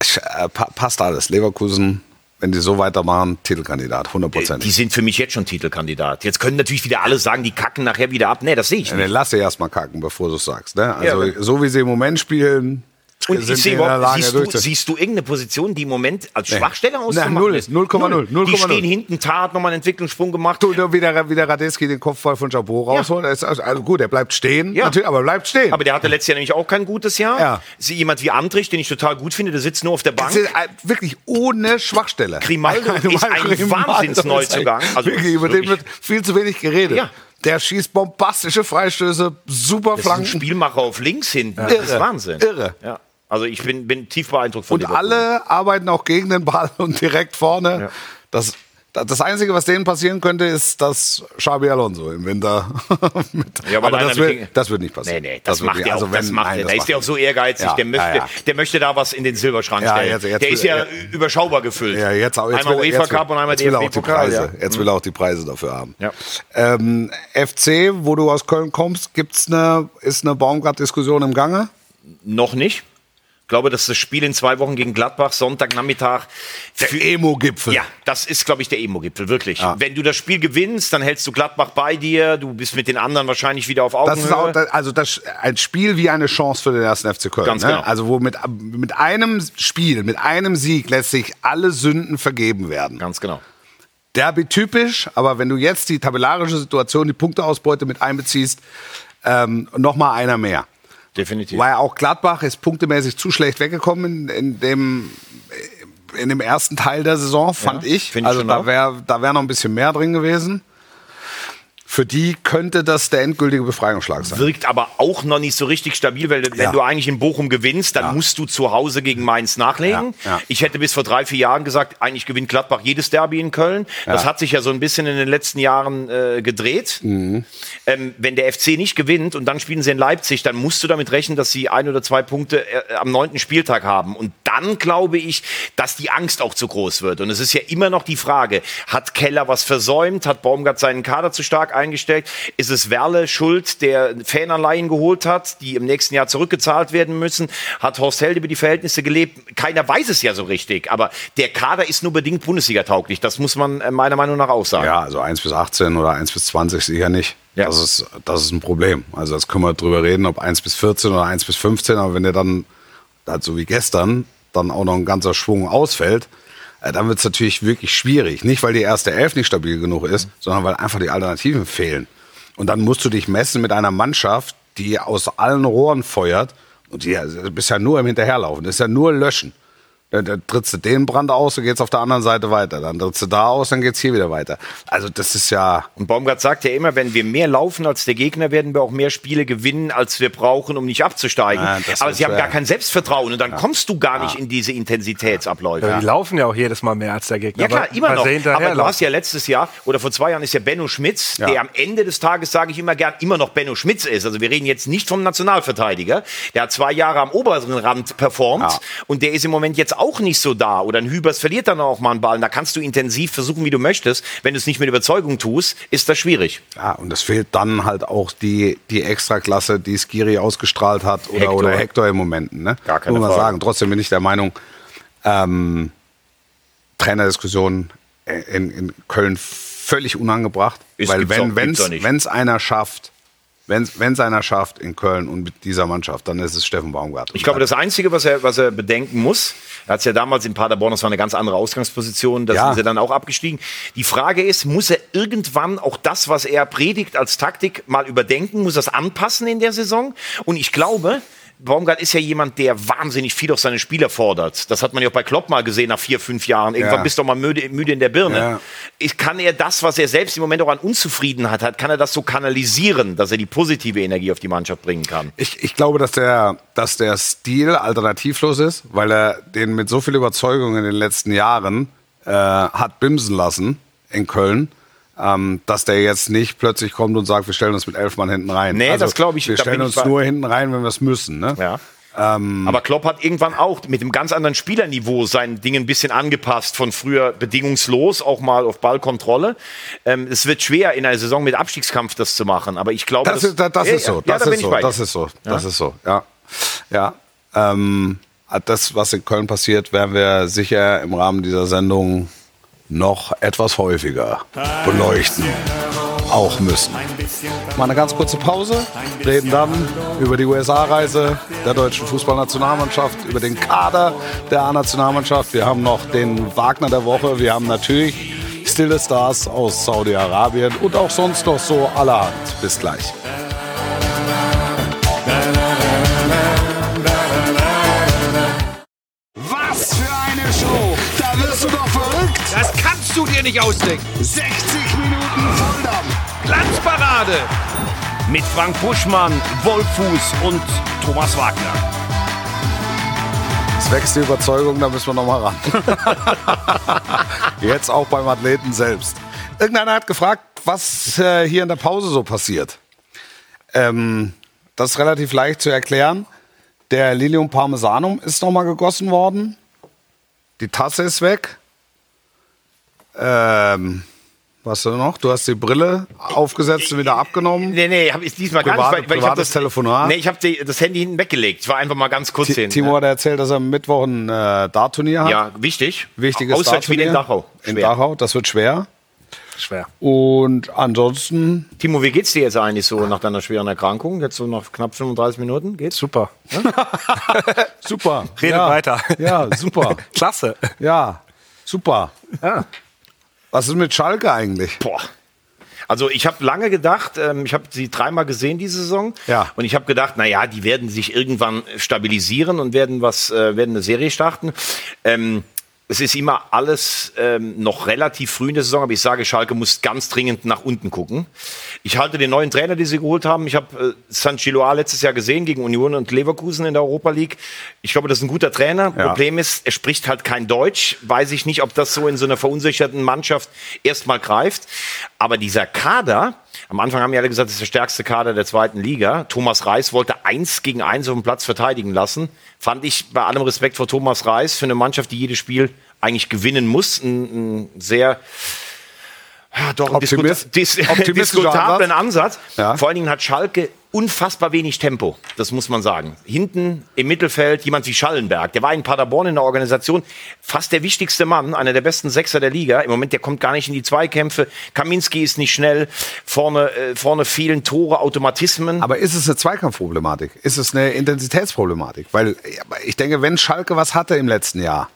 Äh, pa passt alles. Leverkusen, wenn die so weitermachen, Titelkandidat, Die hundertprozentig. sind für mich jetzt schon Titelkandidat. Jetzt können natürlich wieder alle sagen, die kacken nachher wieder ab. Nee, das sehe ich Ja, nicht. dann lass sie erst mal kacken, bevor du es sagst. Ne? Also Ja. so wie sie im Moment spielen, Und sind ich sehe überhaupt, siehst, du, siehst du irgendeine Position, die im Moment als Nee. Schwachstelle Na, null, ist? 0,0, Null. Die 0,0. stehen hinten, Tat, nochmal einen Entwicklungssprung gemacht. Du, du, wie der, wie der Radetzky den Kopfball von Chabot rausholt. ist Also, also gut, er bleibt stehen, Ja. natürlich, aber er bleibt stehen. Aber der hatte letztes Jahr nämlich auch kein gutes Jahr. Ja. Sie, jemand wie Andrich, den ich total gut finde, der sitzt nur auf der Bank. Das ist, äh, wirklich ohne Schwachstelle. Grimaldo ist ein Wahnsinnsneuzugang. Also, wirklich, über den wird viel zu wenig geredet. Ja. Der schießt bombastische Freistöße, super Das ist ein Flanken. Spielmacher auf links hinten. Das Irre. ist Wahnsinn. Irre. Ja. Also ich bin, bin tief beeindruckt von Und Liverpool. alle arbeiten auch gegen den Ball und direkt vorne. Ja. Das, das Einzige, was denen passieren könnte, ist, dass Xabi Alonso im Winter. mit, Ja, aber einer das wird, das wird nicht passieren. Nee, nee, das, wird macht er auch. also das wenn- macht nein, er. das Da ist macht er er auch so ehrgeizig. Ja, der, möchte, ja, ja. der möchte da was in den Silberschrank Ja, stellen. jetzt- jetzt der ist ja ja. überschaubar gefüllt. Ja, jetzt, auch- jetzt einmal will, UEFA Cup und einmal jetzt will er auch die. Preise. Ja. Jetzt will er auch die Preise dafür haben. Ja. Ähm, FC, wo du aus Köln kommst, gibt's eine, ist eine Baumgart-Diskussion im Gange? Noch nicht. Ich glaube, dass das Spiel in zwei Wochen gegen Gladbach, Sonntagnachmittag. Der für- Emo-Gipfel. Ja, das ist, glaube ich, der Emo-Gipfel, wirklich. Ja. Wenn du das Spiel gewinnst, dann hältst du Gladbach bei dir, du bist mit den anderen wahrscheinlich wieder auf Das ist auch, Augenhöhe. also das, ein Spiel wie eine Chance für den ersten FC Köln. Ganz ne? genau. Also wo mit, mit einem Spiel, mit einem Sieg lässt sich alle Sünden vergeben werden. Ganz genau. Derby typisch, aber wenn du jetzt die tabellarische Situation, die Punkteausbeute mit einbeziehst, ähm, noch mal einer mehr. Definitiv. Weil auch Gladbach ist punktemäßig zu schlecht weggekommen in, in dem in dem ersten Teil der Saison, fand ich. finde ich Also da wäre da wär noch ein bisschen mehr drin gewesen. Für die könnte das der endgültige Befreiungsschlag sein. wirkt aber auch noch nicht so richtig stabil, weil wenn Ja. du eigentlich in Bochum gewinnst, dann Ja. musst du zu Hause gegen Mainz nachlegen. Ja. Ich hätte bis vor drei, vier Jahren gesagt, eigentlich gewinnt Gladbach jedes Derby in Köln. Das hat sich ja so ein bisschen in den letzten Jahren äh, gedreht. Mhm. Ähm, wenn der FC nicht gewinnt und dann spielen sie in Leipzig, dann musst du damit rechnen, dass sie ein oder zwei Punkte äh, am neunten Spieltag haben. Und dann glaube ich, dass die Angst auch zu groß wird. Und es ist ja immer noch die Frage, hat Keller was versäumt? Hat Baumgart seinen Kader zu stark eingestellt? Ist es Werle schuld, der Fananleihen geholt hat, die im nächsten Jahr zurückgezahlt werden müssen? Hat Horst Held über die Verhältnisse gelebt? Keiner weiß es ja so richtig. Aber der Kader ist nur bedingt Bundesliga-tauglich. Das muss man äh, meiner Meinung nach auch sagen. Ja, also 1 bis 18 oder 1 bis 20 sicher nicht. Ja. Das, ist, das ist ein Problem. Also das können wir drüber reden, ob 1 bis 14 oder 1 bis 15, aber wenn der dann, so wie gestern, dann auch noch ein ganzer Schwung ausfällt, dann wird es natürlich wirklich schwierig. Nicht, weil die erste Elf nicht stabil genug ist, sondern weil einfach die Alternativen fehlen. Und dann musst du dich messen mit einer Mannschaft, die aus allen Rohren feuert und die du bist ja nur im Hinterherlaufen, das ist ja nur löschen. Dann, dann trittst du den Brand aus, dann geht's auf der anderen Seite weiter. Dann trittst du da aus, dann geht's hier wieder weiter. Also das ist ja, Und Baumgart sagt ja immer, wenn wir mehr laufen als der Gegner, werden wir auch mehr Spiele gewinnen, als wir brauchen, um nicht abzusteigen. Ja, das Aber ist, sie haben äh, gar kein Selbstvertrauen und dann kommst du gar nicht in diese Intensitätsabläufe. Ja, die laufen ja auch jedes Mal mehr als der Gegner. Ja klar, aber- immer noch. Aber du hast ja letztes Jahr oder vor zwei Jahren ist ja Benno Schmitz, Ja. der am Ende des Tages, sage ich immer gern, immer noch Benno Schmitz ist. Also wir reden jetzt nicht vom Nationalverteidiger. Der hat zwei Jahre am oberen Rand performt Ja. und der ist im Moment jetzt auch nicht so da. Oder ein Hübers verliert dann auch mal einen Ball. Da kannst du intensiv versuchen, wie du möchtest. Wenn du es nicht mit Überzeugung tust, ist das schwierig. ja, und es fehlt dann halt auch die, die Extraklasse, die Skiri ausgestrahlt hat oder Hector. Oder Hector im Moment. Ne? Gar keine Muss man Frage. sagen. Trotzdem bin ich der Meinung, ähm, Trainerdiskussion in, in Köln völlig unangebracht. Ist- weil auch- wenn auch es einer schafft, wenn es einer schafft in Köln und mit dieser Mannschaft, dann ist es Steffen Baumgart. Ich glaube, das Einzige, was er, was er bedenken muss, er hat es ja damals in Paderborn, das war eine ganz andere Ausgangsposition, da Ja. sind sie dann auch abgestiegen. Die Frage ist, muss er irgendwann auch das, was er predigt als Taktik, mal überdenken, muss er es anpassen in der Saison? Und ich glaube, Baumgart ist ja jemand, der wahnsinnig viel auf seine Spieler fordert. Das hat man ja auch bei Klopp mal gesehen nach vier, fünf Jahren. Irgendwann Ja. bist du doch mal müde, müde in der Birne. Ja. Ich, kann er das, was er selbst im Moment auch an Unzufriedenheit hat, kann er das so kanalisieren, dass er die positive Energie auf die Mannschaft bringen kann? Ich, ich glaube, dass der, dass der Stil alternativlos ist, weil er den mit so viel Überzeugung in den letzten Jahren äh, hat bimsen lassen in Köln, ähm, dass der jetzt nicht plötzlich kommt und sagt, wir stellen uns mit elf Mann hinten rein. Also, Nee, das glaube ich- Wir stellen uns nur hinten rein, wenn wir es müssen. Ne? Ja. Aber Klopp hat irgendwann auch mit einem ganz anderen Spielerniveau sein Ding ein bisschen angepasst, von früher bedingungslos auch mal auf Ballkontrolle. Ähm, es wird schwer in einer Saison mit Abstiegskampf das zu machen, aber ich glaube, Das, ist, das, das Ja, ist so. ja, Das, da bin ist so das ist so. Das ist so. Ja. Ja. Ähm, das, was in Köln passiert, werden wir sicher im Rahmen dieser Sendung noch etwas häufiger beleuchten. Auch müssen. Mal eine ganz kurze Pause. Reden dann über die USA-Reise der deutschen Fußballnationalmannschaft, über den Kader der A-Nationalmannschaft. Wir haben noch den Wagner der Woche. Wir haben natürlich Stille Stars aus Saudi-Arabien und auch sonst noch so allerhand. Bis gleich. Das kannst du dir nicht ausdenken. 60 Minuten Volldampf! Glanzparade. Mit Frank Buschmann, Wolfuß und Thomas Wagner. Es wächst die Überzeugung, da müssen wir noch mal ran. Jetzt auch beim Athleten selbst. Irgendeiner hat gefragt, was äh, hier in der Pause so passiert. Ähm, das ist relativ leicht zu erklären. Der Lilium Parmesanum ist noch mal gegossen worden. Die Tasse ist weg. Ähm, was du noch? Du hast die Brille aufgesetzt und wieder abgenommen. Nee, nee, hab ich diesmal gar Private- nicht, weil, weil ich hab privates das Telefonat? Nee, ich habe das Handy hinten weggelegt. Ich war einfach mal ganz kurz Ti- hin. Timo hat erzählt, dass er am Mittwoch ein äh, Dartturnier hat. Ja, wichtig. Wichtiges Auswärtsspiel in. Dachau. In Schwer. Dachau, das wird schwer. Schwer. Und ansonsten, Timo, wie geht's dir jetzt eigentlich so nach deiner schweren Erkrankung? Jetzt so nach knapp 35 Minuten? Geht's? Super. super. Redet ja. weiter. Ja, super. Klasse. ja, super. Ja. Was ist mit Schalke eigentlich? Boah. Also ich habe lange gedacht, ähm, ich habe sie dreimal gesehen diese Saison Ja. und ich habe gedacht, na ja, die werden sich irgendwann stabilisieren und werden was, äh, werden eine Serie starten. Ähm, es ist immer alles ähm, noch relativ früh in der Saison, aber ich sage, Schalke muss ganz dringend nach unten gucken. Ich halte den neuen Trainer, den sie geholt haben. Ich habe äh, San Chiloa letztes Jahr gesehen gegen Union und Leverkusen in der Europa League. Ich glaube, das ist ein guter Trainer. Ja. Problem ist, er spricht halt kein Deutsch. Weiß ich nicht, ob das so in so einer verunsicherten Mannschaft erstmal greift. Aber dieser Kader, am Anfang haben ja alle gesagt, das ist der stärkste Kader der zweiten Liga. Thomas Reis wollte eins gegen eins auf dem Platz verteidigen lassen. Fand ich bei allem Respekt vor Thomas Reis für eine Mannschaft, die jedes Spiel eigentlich gewinnen muss, ein, ein sehr ja, doch ein Optimist- diskuta diskutablen Ansatz. Ja. Vor allen Dingen hat Schalke unfassbar wenig Tempo, das muss man sagen. Hinten im Mittelfeld jemand wie Schallenberg, der war in Paderborn in der Organisation fast der wichtigste Mann, einer der besten Sechser der Liga. Im Moment, der kommt gar nicht in die Zweikämpfe. Kaminski ist nicht schnell. Vorne, äh, vorne fehlen Tore, Automatismen. Aber ist es eine Zweikampfproblematik? Ist es eine Intensitätsproblematik? Weil ja, ich denke, wenn Schalke was hatte im letzten Jahr,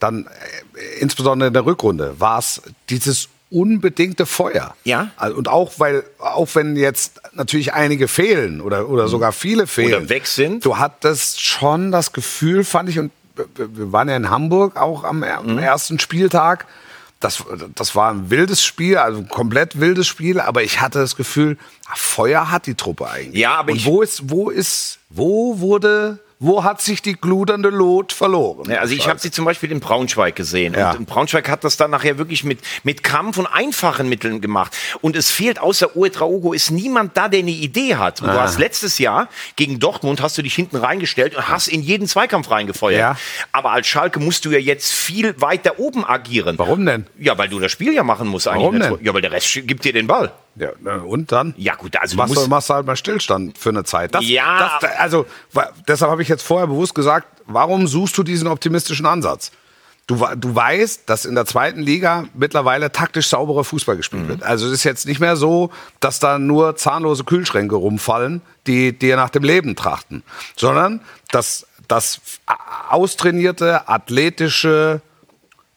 dann äh, insbesondere in der Rückrunde, war es dieses unbedingte Feuer. Ja. Also, Und auch weil, auch wenn jetzt natürlich einige fehlen oder, oder sogar viele fehlen. Oder weg sind. Du hattest schon das Gefühl, fand ich, und wir waren ja in Hamburg auch am, er- Mhm. am ersten Spieltag. Das, das war ein wildes Spiel, also ein komplett wildes Spiel, aber ich hatte das Gefühl, ah, Feuer hat die Truppe eigentlich. Ja, aber und ich- wo ist, wo ist, wo wurde, wo hat sich die gludernde Lot verloren? Ja, also ich habe sie zum Beispiel in Braunschweig gesehen. Ja. Und Braunschweig hat das dann nachher wirklich mit, mit Kampf und einfachen Mitteln gemacht. Und es fehlt außer Uetraogo ist niemand da, der eine Idee hat. Und du hast letztes Jahr gegen Dortmund hast du dich hinten reingestellt und hast in jeden Zweikampf reingefeuert. Ja. Aber als Schalke musst du ja jetzt viel weiter oben agieren. Warum denn? Ja, weil du das Spiel ja machen musst eigentlich. Warum denn? Ja, weil der Rest gibt dir den Ball. Ja, und dann? Ja gut, also machst, du, machst du halt mal Stillstand für eine Zeit. Das, Ja. Das, also deshalb habe ich jetzt vorher bewusst gesagt, warum suchst du diesen optimistischen Ansatz? Du, du weißt, dass in der zweiten Liga mittlerweile taktisch sauberer Fußball gespielt wird. Also es ist jetzt nicht mehr so, dass da nur zahnlose Kühlschränke rumfallen, die dir nach dem Leben trachten, sondern dass, dass austrainierte, athletische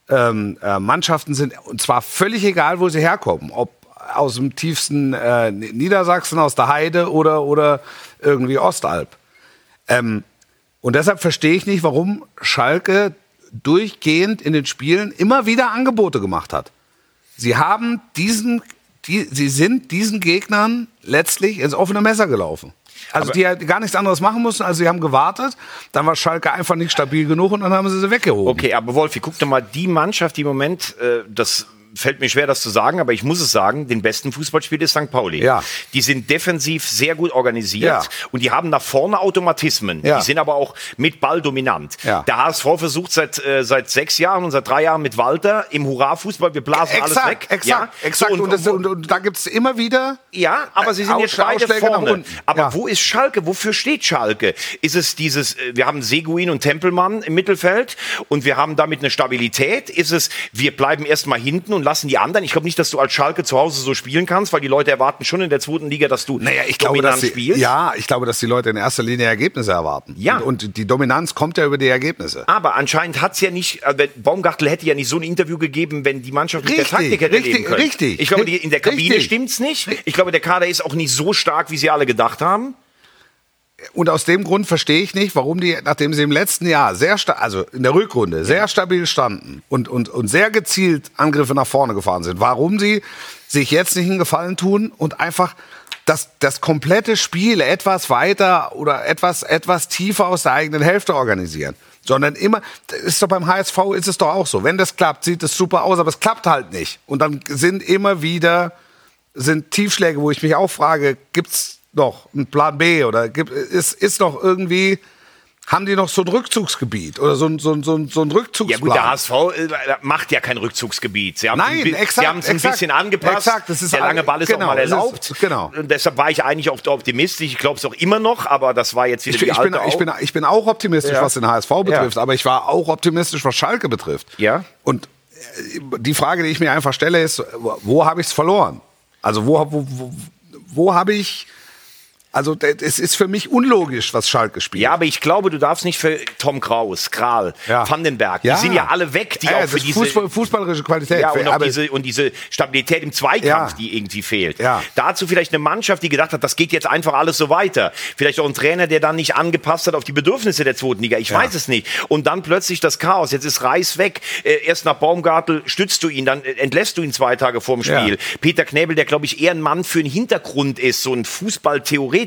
ähm, äh, Mannschaften sind, und zwar völlig egal, wo sie herkommen. Ob aus dem tiefsten äh, Niedersachsen, aus der Heide oder, oder irgendwie Ostalb. Ähm, und deshalb verstehe ich nicht, warum Schalke durchgehend in den Spielen immer wieder Angebote gemacht hat. Sie haben diesen, die, sie sind diesen Gegnern letztlich ins offene Messer gelaufen. Also die halt gar nichts anderes machen mussten, also sie haben gewartet, dann war Schalke einfach nicht stabil genug und dann haben sie sie weggehoben. Okay, aber Wolfi, guck doch mal, die Mannschaft, die im Moment, äh, das fällt mir schwer, das zu sagen, aber ich muss es sagen, den besten Fußball spielt ist St. Pauli. Ja. Die sind defensiv sehr gut organisiert Ja. und die haben nach vorne Automatismen. Ja. Die sind aber auch mit Ball dominant. Ja. Der HSV versucht seit, äh, seit sechs Jahren und seit drei Jahren mit Walter im Hurra-Fußball, wir blasen alles weg. Exakt, Ja? exakt. So, und, das, und, und da gibt es immer wieder Ja, aber sie sind Aus- jetzt beide vorne. Aber wo ist Schalke? Wofür steht Schalke? Ist es dieses, äh, wir haben Seguin und Tempelmann im Mittelfeld und wir haben damit eine Stabilität? Ist es, wir bleiben erstmal hinten und lassen die anderen? Ich glaube nicht, dass du als Schalke zu Hause so spielen kannst, weil die Leute erwarten schon in der zweiten Liga, dass du Naja, ich glaube, dass die, spielst. ja, ich glaube, dass die Leute in erster Linie Ergebnisse erwarten. Ja. Und, und die Dominanz kommt ja über die Ergebnisse. Aber anscheinend hat's ja nicht, wenn- Baumgartel hätte ja nicht so ein Interview gegeben, wenn die Mannschaft mit der Richtig, Taktik hätte richtig, leben können. richtig. Ich glaube, die, in der Kabine Richtig. stimmt's nicht. Ich glaube, der Kader ist auch nicht so stark, wie sie alle gedacht haben. Und aus dem Grund verstehe ich nicht, warum die, nachdem sie im letzten Jahr sehr, also in der Rückrunde sehr stabil standen und, und, und sehr gezielt Angriffe nach vorne gefahren sind, warum sie sich jetzt nicht einen Gefallen tun und einfach das, das komplette Spiel etwas weiter oder etwas, etwas tiefer aus der eigenen Hälfte organisieren. Sondern immer, ist doch beim HSV ist es doch auch so. Wenn das klappt, sieht es super aus, aber es klappt halt nicht. Und dann sind immer wieder sind Tiefschläge, wo ich mich auch frage, gibt's noch einen Plan B oder gibt, ist, ist noch irgendwie, haben die noch so ein Rückzugsgebiet oder so ein, so ein, so ein, so ein Ja Rückzugsplan? gut, der HSV äh, macht ja kein Rückzugsgebiet. Sie haben Nein, ein, exakt, Sie haben es ein bisschen angepasst. exakt, das ist der lange all- Ball ist genau, auch mal das ist- erlaubt. genau. Und deshalb war ich eigentlich auch optimistisch. Ich glaube es auch immer noch, aber das war jetzt wieder ich, die ich, bin, alte ich, bin, ich bin auch optimistisch, Ja. was den HSV betrifft, aber ich war auch optimistisch, was Schalke betrifft. Ja. Und äh, die Frage, die ich mir einfach stelle, ist, wo- wo habe ich es verloren? Also wo, wo, wo, wo habe ich, also es ist für mich unlogisch, was Schalke spielt. Ja, aber ich glaube, du darfst nicht für Tom Kraus, Kral, Ja. Vandenberg, Ja. die sind ja alle weg, die Ja, auch für diese Fußball, fußballerische Qualität. Ja, und, auch aber- diese, und diese Stabilität im Zweikampf, Ja. die irgendwie fehlt. Ja. Dazu vielleicht eine Mannschaft, die gedacht hat, das geht jetzt einfach alles so weiter. Vielleicht auch ein Trainer, der dann nicht angepasst hat auf die Bedürfnisse der zweiten Liga. Ich weiß es nicht. Und dann plötzlich das Chaos. Jetzt ist Reis weg. Äh, erst nach Baumgartel stützt du ihn, dann äh, entlässt du ihn zwei Tage vorm. Spiel. Peter Knebel, der glaube ich eher ein Mann für einen Hintergrund ist, so ein Fußballtheoretiker,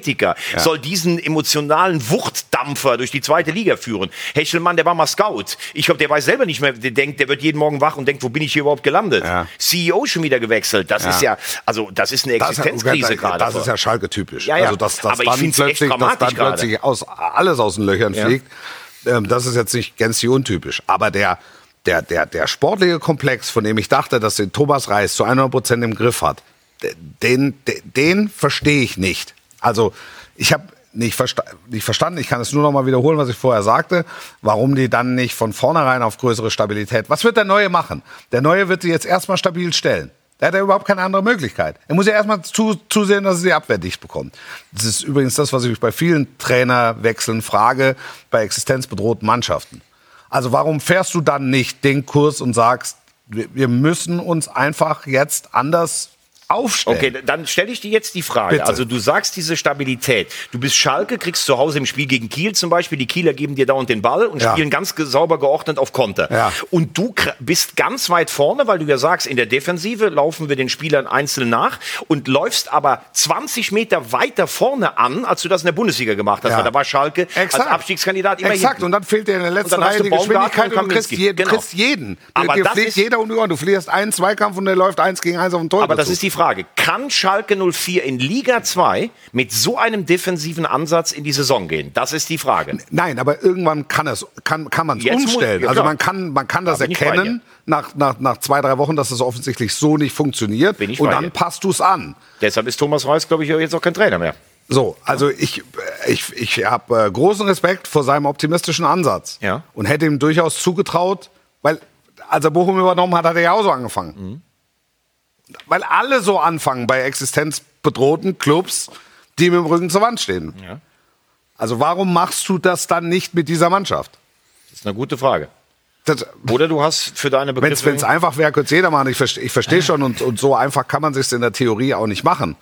soll diesen emotionalen Wuchtdampfer durch die zweite Liga führen. Hechelmann, der war mal Scout. Ich glaube, der weiß selber nicht mehr, der denkt, der wird jeden Morgen wach und denkt, wo bin ich hier überhaupt gelandet? Ja. CEO schon wieder gewechselt. Das ist ja, also das ist eine ja- Existenzkrise gerade. das ist ja Schalke typisch. Ja, ja. Also dass, dass Aber ich dann plötzlich, dass dann plötzlich aus, alles aus den Löchern Ja. fliegt, ähm, das ist jetzt nicht gänzlich untypisch. Aber der, der, der, der sportliche Komplex, von dem ich dachte, dass den Thomas Reis zu 100 Prozent im Griff hat, den, den, den verstehe ich nicht. Also ich habe nicht, versta nicht verstanden, ich kann es nur noch mal wiederholen, was ich vorher sagte, warum die dann nicht von vornherein auf größere Stabilität. Was wird der Neue machen? Der Neue wird sie jetzt erstmal stabil stellen. Da hat er überhaupt keine andere Möglichkeit. Er muss ja erstmal zu, zusehen, dass er die Abwehr bekommt. Das ist übrigens das, was ich bei vielen Trainerwechseln frage, bei existenzbedrohten Mannschaften. Also warum fährst du dann nicht den Kurs und sagst, wir müssen uns einfach jetzt anders aufstellen? Okay, dann stelle ich dir jetzt die Frage. Bitte. Also du sagst diese Stabilität. Du bist Schalke, kriegst zu Hause im Spiel gegen Kiel zum Beispiel, die Kieler geben dir dauernd den Ball und Ja. spielen ganz sauber geordnet auf Konter. Ja. Und du bist ganz weit vorne, weil du ja sagst, in der Defensive laufen wir den Spielern einzeln nach und läufst aber 20 Meter weiter vorne an, als du das in der Bundesliga gemacht hast. Ja. Weil da war Schalke Exakt. als Abstiegskandidat immer Exakt, hinten. und dann fehlt dir in der letzten Reihe du die Geschwindigkeit und und du kriegst, je, Genau. kriegst jeden. Aber dir das fliegt ist- jeder um die Ohren. Du verlierst einen Zweikampf und der läuft eins gegen eins auf den Tor. Aber das ist die Frage. Kann Schalke 04 in Liga 2 mit so einem defensiven Ansatz in die Saison gehen? Das ist die Frage. Nein, aber irgendwann kann es kann, kann man es muss- umstellen. ja, also man kann man kann das Da erkennen nach, nach, nach zwei drei Wochen, dass es offensichtlich so nicht funktioniert Bin ich und dann dir. passt du es an. Deshalb ist Thomas Reis, glaube ich, jetzt auch kein Trainer mehr. So, also ich, ich, ich habe äh, großen Respekt vor seinem optimistischen Ansatz Ja. und hätte ihm durchaus zugetraut, weil als er Bochum übernommen hat, hat er ja auch so angefangen. Weil alle so anfangen bei existenzbedrohten Clubs, die mit dem Rücken zur Wand stehen. Ja. Also warum machst du das dann nicht mit dieser Mannschaft? Das ist eine gute Frage. Das, Oder du hast für deine Wenn Begriffe... es einfach wäre, könnte es jeder machen. Ich verstehe versteh schon und, und so einfach kann man sich in der Theorie auch nicht machen.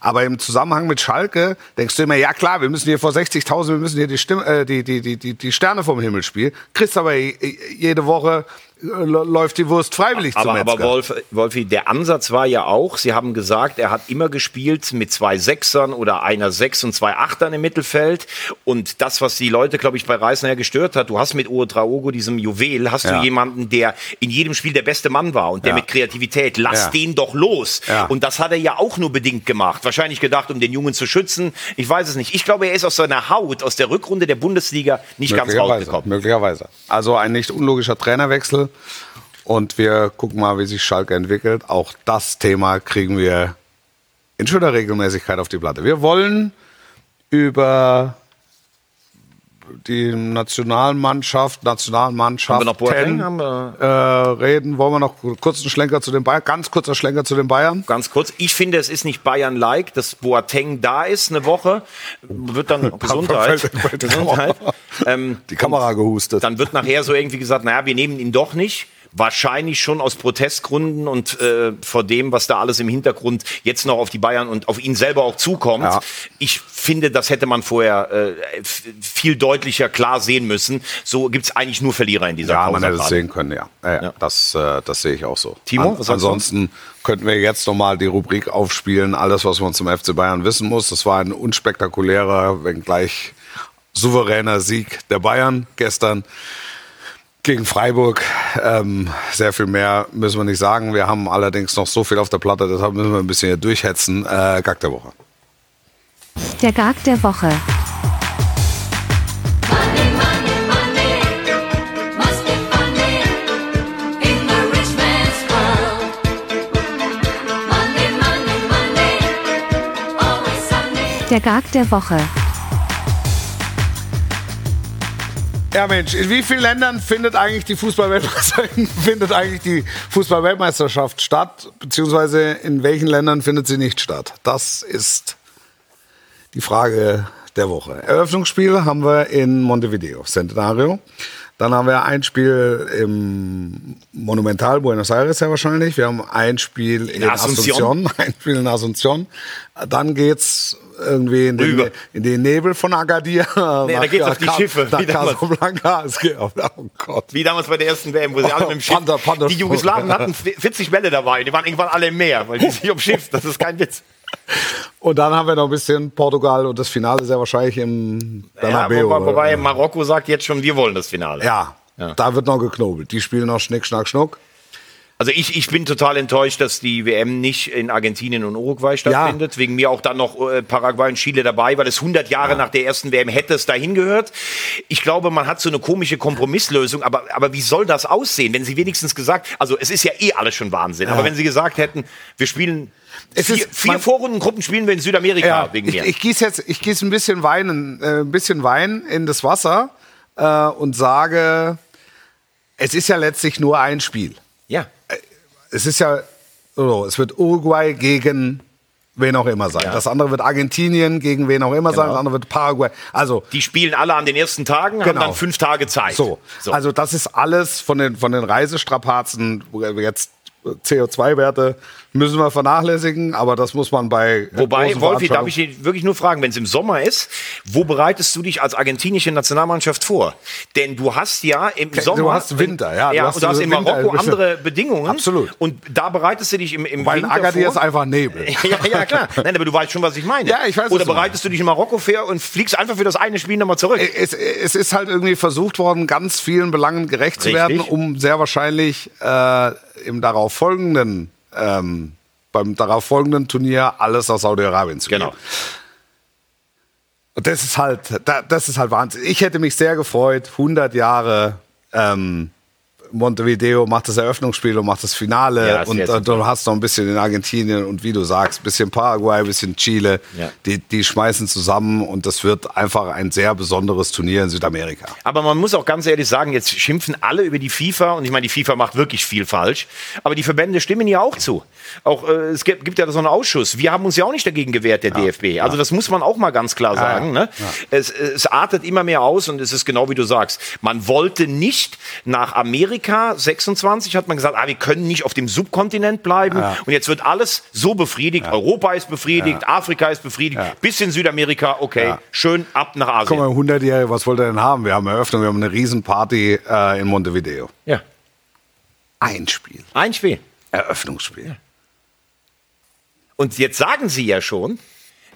Aber im Zusammenhang mit Schalke denkst du immer, ja klar, wir müssen hier vor 60.000, wir müssen hier die, Stimme, äh, die, die, die, die, Sterne vom Himmel spielen. Kriegst aber je- jede Woche läuft die Wurst freiwillig zum Aber, Metzger. aber Wolf, Wolfi, der Ansatz war ja auch, Sie haben gesagt, er hat immer gespielt mit zwei Sechsern oder einer Sechs und zwei Achtern im Mittelfeld. Und das, was die Leute, glaube ich, bei Reisner gestört hat, du hast mit Uwe Traogo, diesem Juwel, hast Ja. du jemanden, der in jedem Spiel der beste Mann war und der Ja. mit Kreativität, lass Ja. den doch los. Ja. Und das hat er ja auch nur bedingt gemacht. Wahrscheinlich gedacht, um den Jungen zu schützen. Ich weiß es nicht. Ich glaube, er ist aus seiner Haut, aus der Rückrunde der Bundesliga nicht ganz rausgekommen. möglicherweise. Also ein nicht unlogischer Trainerwechsel. Und wir gucken mal, wie sich Schalke entwickelt. Auch das Thema kriegen wir in schöner Regelmäßigkeit auf die Platte. Wir wollen über die Nationalmannschaft, Nationalmannschaft Haben wir noch Boateng? Haben wir- äh, reden. Wollen wir noch kurz einen Schlenker zu den Bayern? Ganz kurzer Schlenker zu den Bayern. Ganz kurz, ich finde, es ist nicht Bayern-like, dass Boateng da ist eine Woche, wird dann Gesundheit, Gesundheit. Ähm, Die Kamera gehustet. dann wird nachher so irgendwie gesagt, naja, wir nehmen ihn doch nicht. Wahrscheinlich schon aus Protestgründen und äh, vor dem, was da alles im Hintergrund jetzt noch auf die Bayern und auf ihn selber auch zukommt. Ja. Ich finde, das hätte man vorher äh, viel deutlicher klar sehen müssen. So gibt's eigentlich nur Verlierer in dieser Ja, man hätte es sehen können, ja. ja, ja. Das, äh, das sehe ich auch so. Timo, An, was ansonsten könnten wir jetzt nochmal die Rubrik aufspielen, alles, was man zum FC Bayern wissen muss. Das war ein unspektakulärer, wenngleich souveräner Sieg der Bayern gestern gegen Freiburg. Ähm, sehr viel mehr müssen wir nicht sagen. Wir haben allerdings noch so viel auf der Platte, deshalb müssen wir ein bisschen hier durchhetzen. Äh, Gag der Woche. Der Gag der Woche. Money, money, money must Ja, Mensch, in wie vielen Ländern findet eigentlich die Fußballweltmeisterschaft Fußballweltmeisterschaft statt, beziehungsweise in welchen Ländern findet sie nicht statt? Das ist die Frage der Woche. Eröffnungsspiel haben wir in Montevideo, Centenario. Dann haben wir ein Spiel im Monumental Buenos Aires ja wahrscheinlich. Wir haben ein Spiel in, Asunción. Asunción, ein Spiel in Asunción. Dann geht's irgendwie in den, in den Nebel von Agadir. Nee, da geht's auf die Schiffe, Nach wie damals. Casablanca. Es geht auf, oh Gott. Wie damals bei der ersten WM, wo sie alle mit dem Schiff, Panther, Panther. die Jugoslawen hatten 40 Bälle dabei, die waren irgendwann alle im Meer, weil die sich Schiff, das ist kein Witz. Und dann haben wir noch ein bisschen Portugal und das Finale sehr wahrscheinlich im Ja, Bernabeu. wobei, wobei Marokko sagt jetzt schon, wir wollen das Finale. ja, Ja. da wird noch geknobelt. Die spielen noch Schnick, Schnack, Schnuck. Also ich, ich bin total enttäuscht, dass die WM nicht in Argentinien und Uruguay stattfindet. Wegen mir auch dann noch äh, Paraguay und Chile dabei, weil es 100 Jahre nach der ersten WM hätte es dahin gehört. Ich glaube, man hat so eine komische Kompromisslösung, aber, aber wie soll das aussehen, wenn sie wenigstens gesagt, also es ist ja eh alles schon Wahnsinn, aber wenn sie gesagt hätten, wir spielen Es vier, ist- vier Vorrundengruppen spielen wir in Südamerika wegen ich, mir. ich gieße jetzt, ich gieße ein bisschen Wein, in, äh, ein bisschen Wein in das Wasser äh, und sage, es ist ja letztlich nur ein Spiel. Ja. Es ist ja, so, es wird Uruguay gegen wen auch immer sein. Ja. Das andere wird Argentinien gegen wen auch immer sein. Genau. Das andere wird Paraguay. Also Die spielen alle an den ersten Tagen, haben Genau. dann fünf Tage Zeit. So, also das ist alles von den, von den Reisestrapazen, wo wir jetzt CO2-Werte müssen wir vernachlässigen, aber das muss man bei Wobei, Wolfi, darf ich dich wirklich nur fragen, wenn es im Sommer ist, wo bereitest du dich als argentinische Nationalmannschaft vor? Denn du hast ja im Du Sommer... hast Winter, ja, du Ja, hast und du hast in Winter- Marokko andere Bedingungen. Absolut. Und da bereitest du dich im, im Weil in Winter Agadir vor. ist einfach Nebel. ja, ja, klar. Nein, aber du weißt schon, was ich meine. Ja, ich weiß, Oder du bereitest du dich in Marokko vor und fliegst einfach für das eine Spiel nochmal zurück? Es, es ist halt irgendwie versucht worden, ganz vielen Belangen gerecht zu Richtig. werden, um sehr wahrscheinlich äh, im darauf folgenden, ähm, beim darauf folgenden Turnier alles aus Saudi-Arabien zu Genau. geben. Und das ist halt, da- das ist halt Wahnsinn. Ich hätte mich sehr gefreut, 100 Jahre ähm, Montevideo macht das Eröffnungsspiel und macht das Finale. Ja, das und äh, du hast noch ein bisschen in Argentinien und wie du sagst, ein bisschen Paraguay, ein bisschen Chile. Ja. Die, die schmeißen zusammen und das wird einfach ein sehr besonderes Turnier in Südamerika. Aber man muss auch ganz ehrlich sagen, jetzt schimpfen alle über die FIFA und ich meine, die FIFA macht wirklich viel falsch. Aber die Verbände stimmen ja auch zu. Auch äh, es gibt, gibt ja so einen Ausschuss. Wir haben uns ja auch nicht dagegen gewehrt, der DFB. Also das muss man auch mal ganz klar sagen. Ne? Es, es artet immer mehr aus und es ist genau wie du sagst. Man wollte nicht nach Amerika 26 hat man gesagt, ah, wir können nicht auf dem Subkontinent bleiben. Und jetzt wird alles so befriedigt. Europa ist befriedigt, Afrika ist befriedigt, bis in Südamerika. Okay, Ja. schön ab nach Komm Asien. mal, 100-Jährige, was wollt ihr denn haben? Wir haben Eröffnung, wir haben eine Riesenparty äh, in Montevideo. Ja, Ein Spiel. ein Spiel. Eröffnungsspiel. Und jetzt sagen sie ja schon,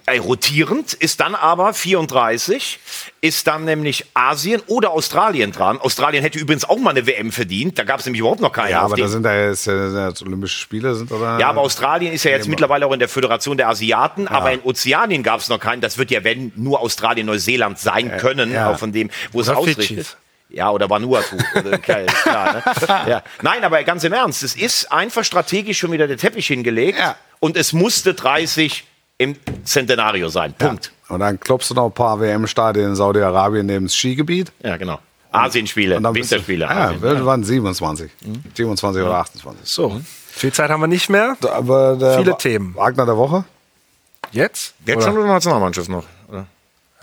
äh, rotierend ist dann aber 34, ist dann nämlich Asien oder Australien dran. Australien hätte übrigens auch mal eine WM verdient, da gab es nämlich überhaupt noch keine. Ja, aber da sind ja jetzt, äh, sind jetzt Olympische Spiele sind oder? ja, aber Australien ist ja jetzt mittlerweile auch in der Föderation der Asiaten, aber in Ozeanien gab es noch keinen. Das wird ja, wenn, nur Australien, Neuseeland sein können, ja. auch von dem, wo es ausrichtet. Ja, oder Vanuatu. Klar, ne? ja. Nein, aber ganz im Ernst, es ist einfach strategisch schon wieder der Teppich hingelegt Ja. und es musste 30 im Centenario sein. Punkt. Und dann klopfst du noch ein paar WM-Stadien in Saudi-Arabien neben das Skigebiet. Ja, genau. Asienspiele, Und dann bist du- Winterspiele. Ja, Asien. wir waren 27. 27 oder 28. So, viel Zeit haben wir nicht mehr. Aber der Viele Wa- Themen. Wagner der Woche? Jetzt? Jetzt schon oder Nationalmannschaft noch? Oder?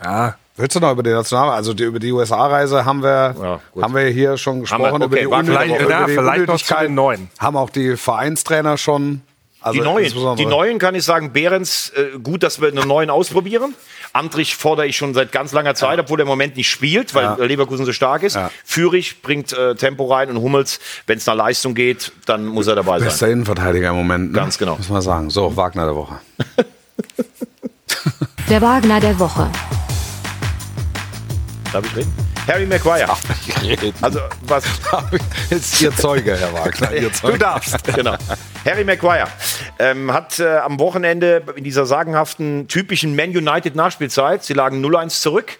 Ja, Willst du noch über die National, also die, über die USA-Reise haben wir, Ja, haben wir hier schon gesprochen wir- über okay, die, Wagner der Unnötig- Woche. über Ja, die vielleicht noch zu Unnötigkeit. den Neuen. Haben auch die Vereinstrainer schon. Also Die neuen, die neuen kann ich sagen, Behrens, äh, gut, dass wir einen neuen ausprobieren. Andrich fordere ich schon seit ganz langer Zeit, obwohl er im Moment nicht spielt, weil Ja. Leverkusen so stark ist. Ja. Fürich bringt äh, Tempo rein und Hummels, wenn es nach Leistung geht, dann muss er dabei Bester sein. Innenverteidiger im Moment. Ne? Ganz genau. Muss man sagen. So, Wagner der Woche. Der Wagner der Woche. Darf ich reden? Harry Maguire. Also, was, Jetzt Ihr Zeuge, Herr Wagner. Ihr Zeuge. Du darfst. genau. Harry Maguire ähm, hat äh, am Wochenende in dieser sagenhaften, typischen Man United Nachspielzeit, sie lagen 0-1 zurück.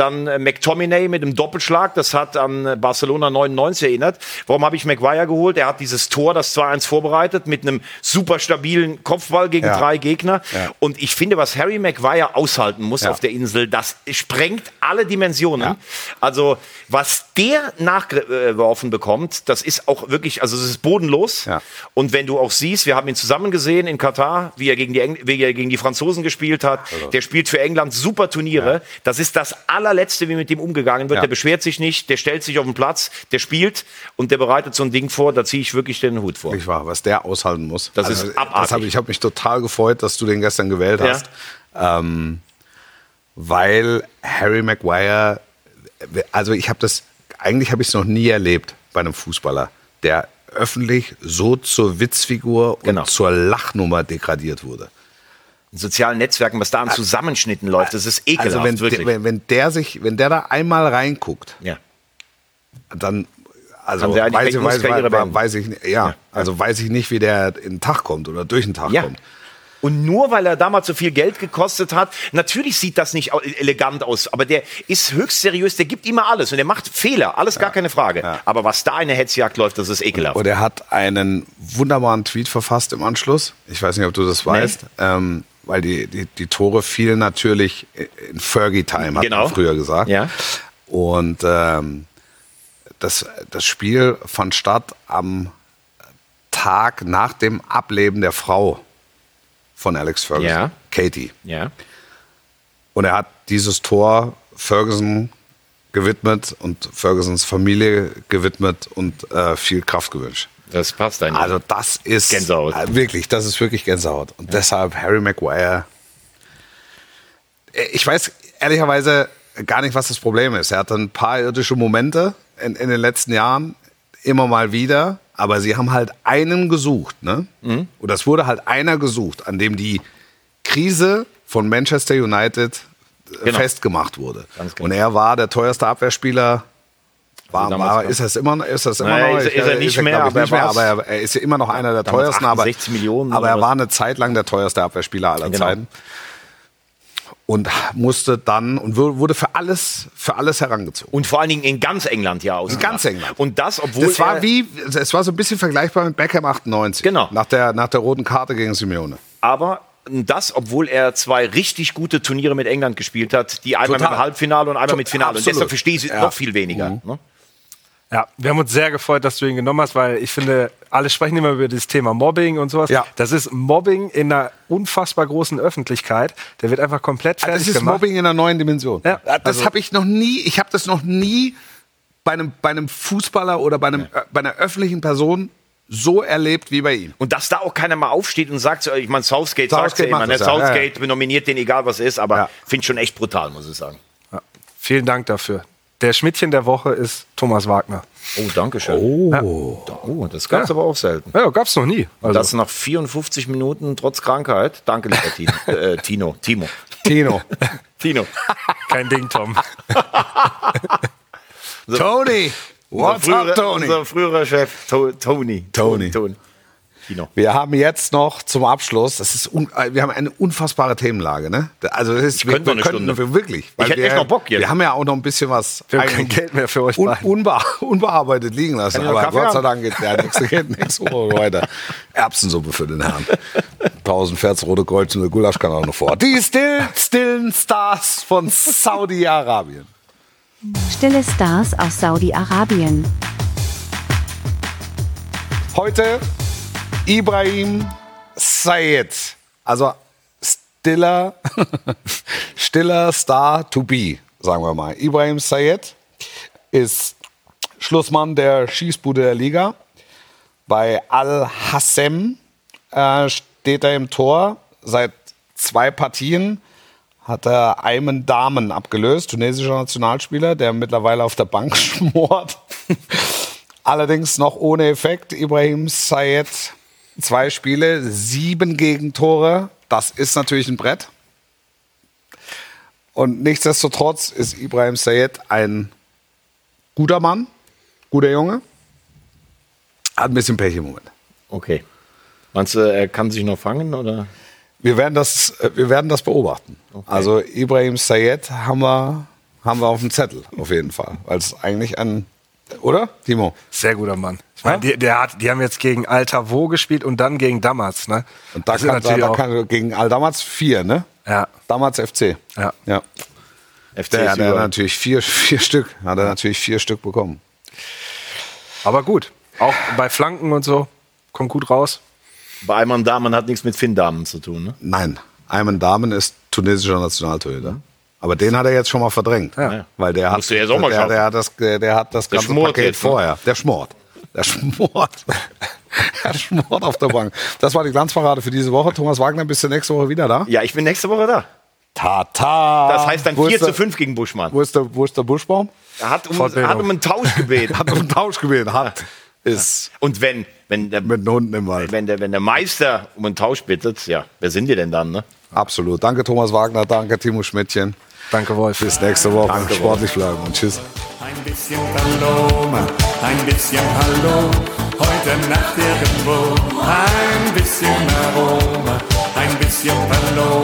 Dann äh, McTominay mit dem Doppelschlag, das hat an äh, Barcelona 99 erinnert. Warum habe ich Maguire geholt? Er hat dieses Tor, das 2-1 vorbereitet, mit einem super stabilen Kopfball gegen Ja. drei Gegner. Ja. Und ich finde, was Harry Maguire aushalten muss Ja. auf der Insel, das sprengt alle Dimensionen. Also, was der nachgeworfen bekommt, das ist auch wirklich, also es ist bodenlos. Und wenn du auch siehst, wir haben ihn zusammen gesehen in Katar, wie er gegen die, Eng wie er gegen die Franzosen gespielt hat. Also Der spielt für England super Turniere. Das ist das allerletzte, wie mit dem umgegangen wird. Ja. Der beschwert sich nicht, der stellt sich auf den Platz, der spielt und der bereitet so ein Ding vor. Da ziehe ich wirklich den Hut vor. Nicht wahr, was der aushalten muss. Das ist abartig. Hab, ich habe mich total gefreut, dass du den gestern gewählt Ja. hast. Ähm, weil Harry Maguire, also ich habe das, eigentlich habe ich es noch nie erlebt bei einem Fußballer, der öffentlich so zur Witzfigur und Genau. zur Lachnummer degradiert wurde. In sozialen Netzwerken, was da an Zusammenschnitten läuft, das ist ekelhaft, Also wenn, wirklich. der, wenn, der sich, wenn der da einmal reinguckt, ja. dann also weiß, ich, weiß, weiß, weiß ich nicht, ja, also weiß ich nicht, wie der in den Tag kommt oder durch den Tag Ja. kommt. Und nur weil er damals so viel Geld gekostet hat, natürlich sieht das nicht elegant aus, aber der ist höchst seriös, der gibt immer alles und der macht Fehler, alles gar keine Frage. Ja. Aber was da in der Hetzjagd läuft, das ist ekelhaft. Und er hat einen wunderbaren Tweet verfasst im Anschluss. Ich weiß nicht, ob du das weißt. Ähm, weil die, die, die Tore fielen natürlich in Fergie-Time, hat Genau. man früher gesagt. Ja. Und ähm, das, das Spiel fand statt am Tag nach dem Ableben der Frau von Alex Ferguson, Ja. Katie. ja. Und er hat dieses Tor Ferguson gewidmet und Fergusons Familie gewidmet und äh, viel Kraft gewünscht. Das passt eigentlich. Also das ist Gänsehaut. äh, wirklich, das ist wirklich Gänsehaut. Und deshalb Harry Maguire. Äh, Ich weiß ehrlicherweise gar nicht, was das Problem ist. Er hatte ein paar irdische Momente in, in den letzten Jahren, immer mal wieder. Aber sie haben halt einen gesucht, ne? Mhm. Und das wurde halt einer gesucht, an dem die Krise von Manchester United äh, Genau. festgemacht wurde. Genau. Und er war der teuerste Abwehrspieler. War, war, ist das immer, noch- ist das immer Naja, noch? ist- ist er nicht glaub mehr, ich, aber nicht er mehr, aber er, er ist ja immer noch einer der teuersten. Aber, 68 Millionen aber er was? war eine Zeit lang der teuerste Abwehrspieler aller Genau. Zeiten. und musste dann und wu- wurde für alles, für alles herangezogen. Und vor allen Dingen in ganz England ja aus. In ganz England. Und das, obwohl Das war er, wie, es war so ein bisschen vergleichbar mit Beckham 98. Genau. Nach der, nach der roten Karte gegen Simeone. aber das, obwohl er zwei richtig gute Turniere mit England gespielt hat, die einmal Total. mit Halbfinale und einmal mit Finale. Und absolut. deshalb verstehe ich Ja. noch viel weniger. Ne? Ja, wir haben uns sehr gefreut, dass du ihn genommen hast, weil ich finde, alle sprechen immer über das Thema Mobbing und sowas. Ja. Das ist Mobbing in einer unfassbar großen Öffentlichkeit. Der wird einfach komplett fertig Das ist gemacht. Mobbing in einer neuen Dimension. Ja, das also- habe ich noch nie, ich habe das noch nie bei einem, bei einem Fußballer oder bei, einem, äh, bei einer öffentlichen Person so erlebt wie bei ihm. Und dass da auch keiner mal aufsteht und sagt, so, ich meine, Southgate, sagt Southgate ja immer, macht ne? das, ja. Southgate nominiert den, egal was ist, aber Ja. finde ich schon echt brutal, muss ich sagen. Ja. Vielen Dank dafür. Der Schmidtchen der Woche ist Thomas Wagner. Oh, danke schön. Oh, oh das gab es Ja. aber auch selten. Ja, gab's noch nie. Also, Das nach 54 Minuten trotz Krankheit. Danke, lieber Tino. äh, Tino. Timo. Tino. Tino. kein Ding, Tom. Tony. What's unser, up, früherer, Tony? unser früherer Chef, to Tony. Tony. Tony. Tino. Wir haben jetzt noch zum Abschluss, das ist un, äh, wir haben eine unfassbare Themenlage, ne? Also das ist, wir, könnte noch wir eine könnten Stunde. wirklich. weil hätte wir, echt noch Bock jetzt. Wir haben ja auch noch ein bisschen was Wir haben kein Geld mehr für euch un, unbe unbearbeitet liegen lassen. Ich Aber Kaffee Gott sei? Dank geht der nächste, geht nächste Woche weiter. Erbsensuppe für den Herrn. 1000 Pferds rote Kreuz und der Gulasch kann auch noch vor. Die still, stillen Stars von Saudi-Arabien. Stille Stars aus Saudi-Arabien. Heute Ibrahim Sayed. Also stiller, stiller Star to be, sagen wir mal. Ibrahim Sayed ist Schlussmann der Schießbude der Liga. Bei Al-Hassem äh, steht er im Tor. Seit zwei Partien hat er Ayman Damen abgelöst, tunesischer Nationalspieler, der mittlerweile auf der Bank schmort. Allerdings noch ohne Effekt. Ibrahim Sayed, zwei Spiele, sieben Gegentore. Das ist natürlich ein Brett. Und nichtsdestotrotz ist Ibrahim Sayed ein guter Mann, guter Junge. Hat ein bisschen Pech im Moment. Okay. Meinst du, er kann sich noch fangen oder? Wir werden das, wir werden das beobachten. Also Ibrahim Sayed haben wir, haben wir auf dem Zettel, auf jeden Fall. Weil es eigentlich ein, oder, Timo? Sehr guter Mann. Ich meine, die, der hat, die haben jetzt gegen Altavo gespielt und dann gegen Damals. Ne? Und da Das kann, da, natürlich da auch- kann gegen Al-Damaz vier, ne? Ja. Damals FC. Ja. ja. FC Der, der hat natürlich vier, vier Stück, hat er natürlich vier Stück bekommen. Aber gut. Auch bei Flanken und so. Kommt gut raus. Bei Ayman Damen hat nichts mit Finn Damen zu tun, ne? Nein, Ayman Damen ist tunesischer Nationaltorhüter. Aber den hat er jetzt schon mal verdrängt. Ja. Weil der hat, der, der, hat das, der, der hat das Der ganze schmort Paket jetzt, ne? vorher. Der schmort. Der schmort. der schmort auf der Bank. Das war die Glanzparade für diese Woche. Thomas Wagner, bist du nächste Woche wieder da? Ja, ich bin nächste Woche da. Tata. Das heißt dann Wo 4 ist der- zu 5 gegen Buschmann. Wo ist der, wo ist der Buschbaum? Er hat um, hat um einen Tausch gebeten. Hat um Tausch gewählt. Hat. Ist Und wenn, wenn, der, mit den Hunden im Wald. wenn, der, wenn der Meister um einen Tausch bittet, ja, wer sind die denn dann, ne? Absolut. Danke, Thomas Wagner. Danke, Timo Schmidtchen. Danke, Wolf. Bis nächste Woche. Sportlich bleiben und tschüss. Ein bisschen Paloma, ein bisschen Hallo, heute Nacht irgendwo. Ein bisschen Aroma, ein bisschen Paloma.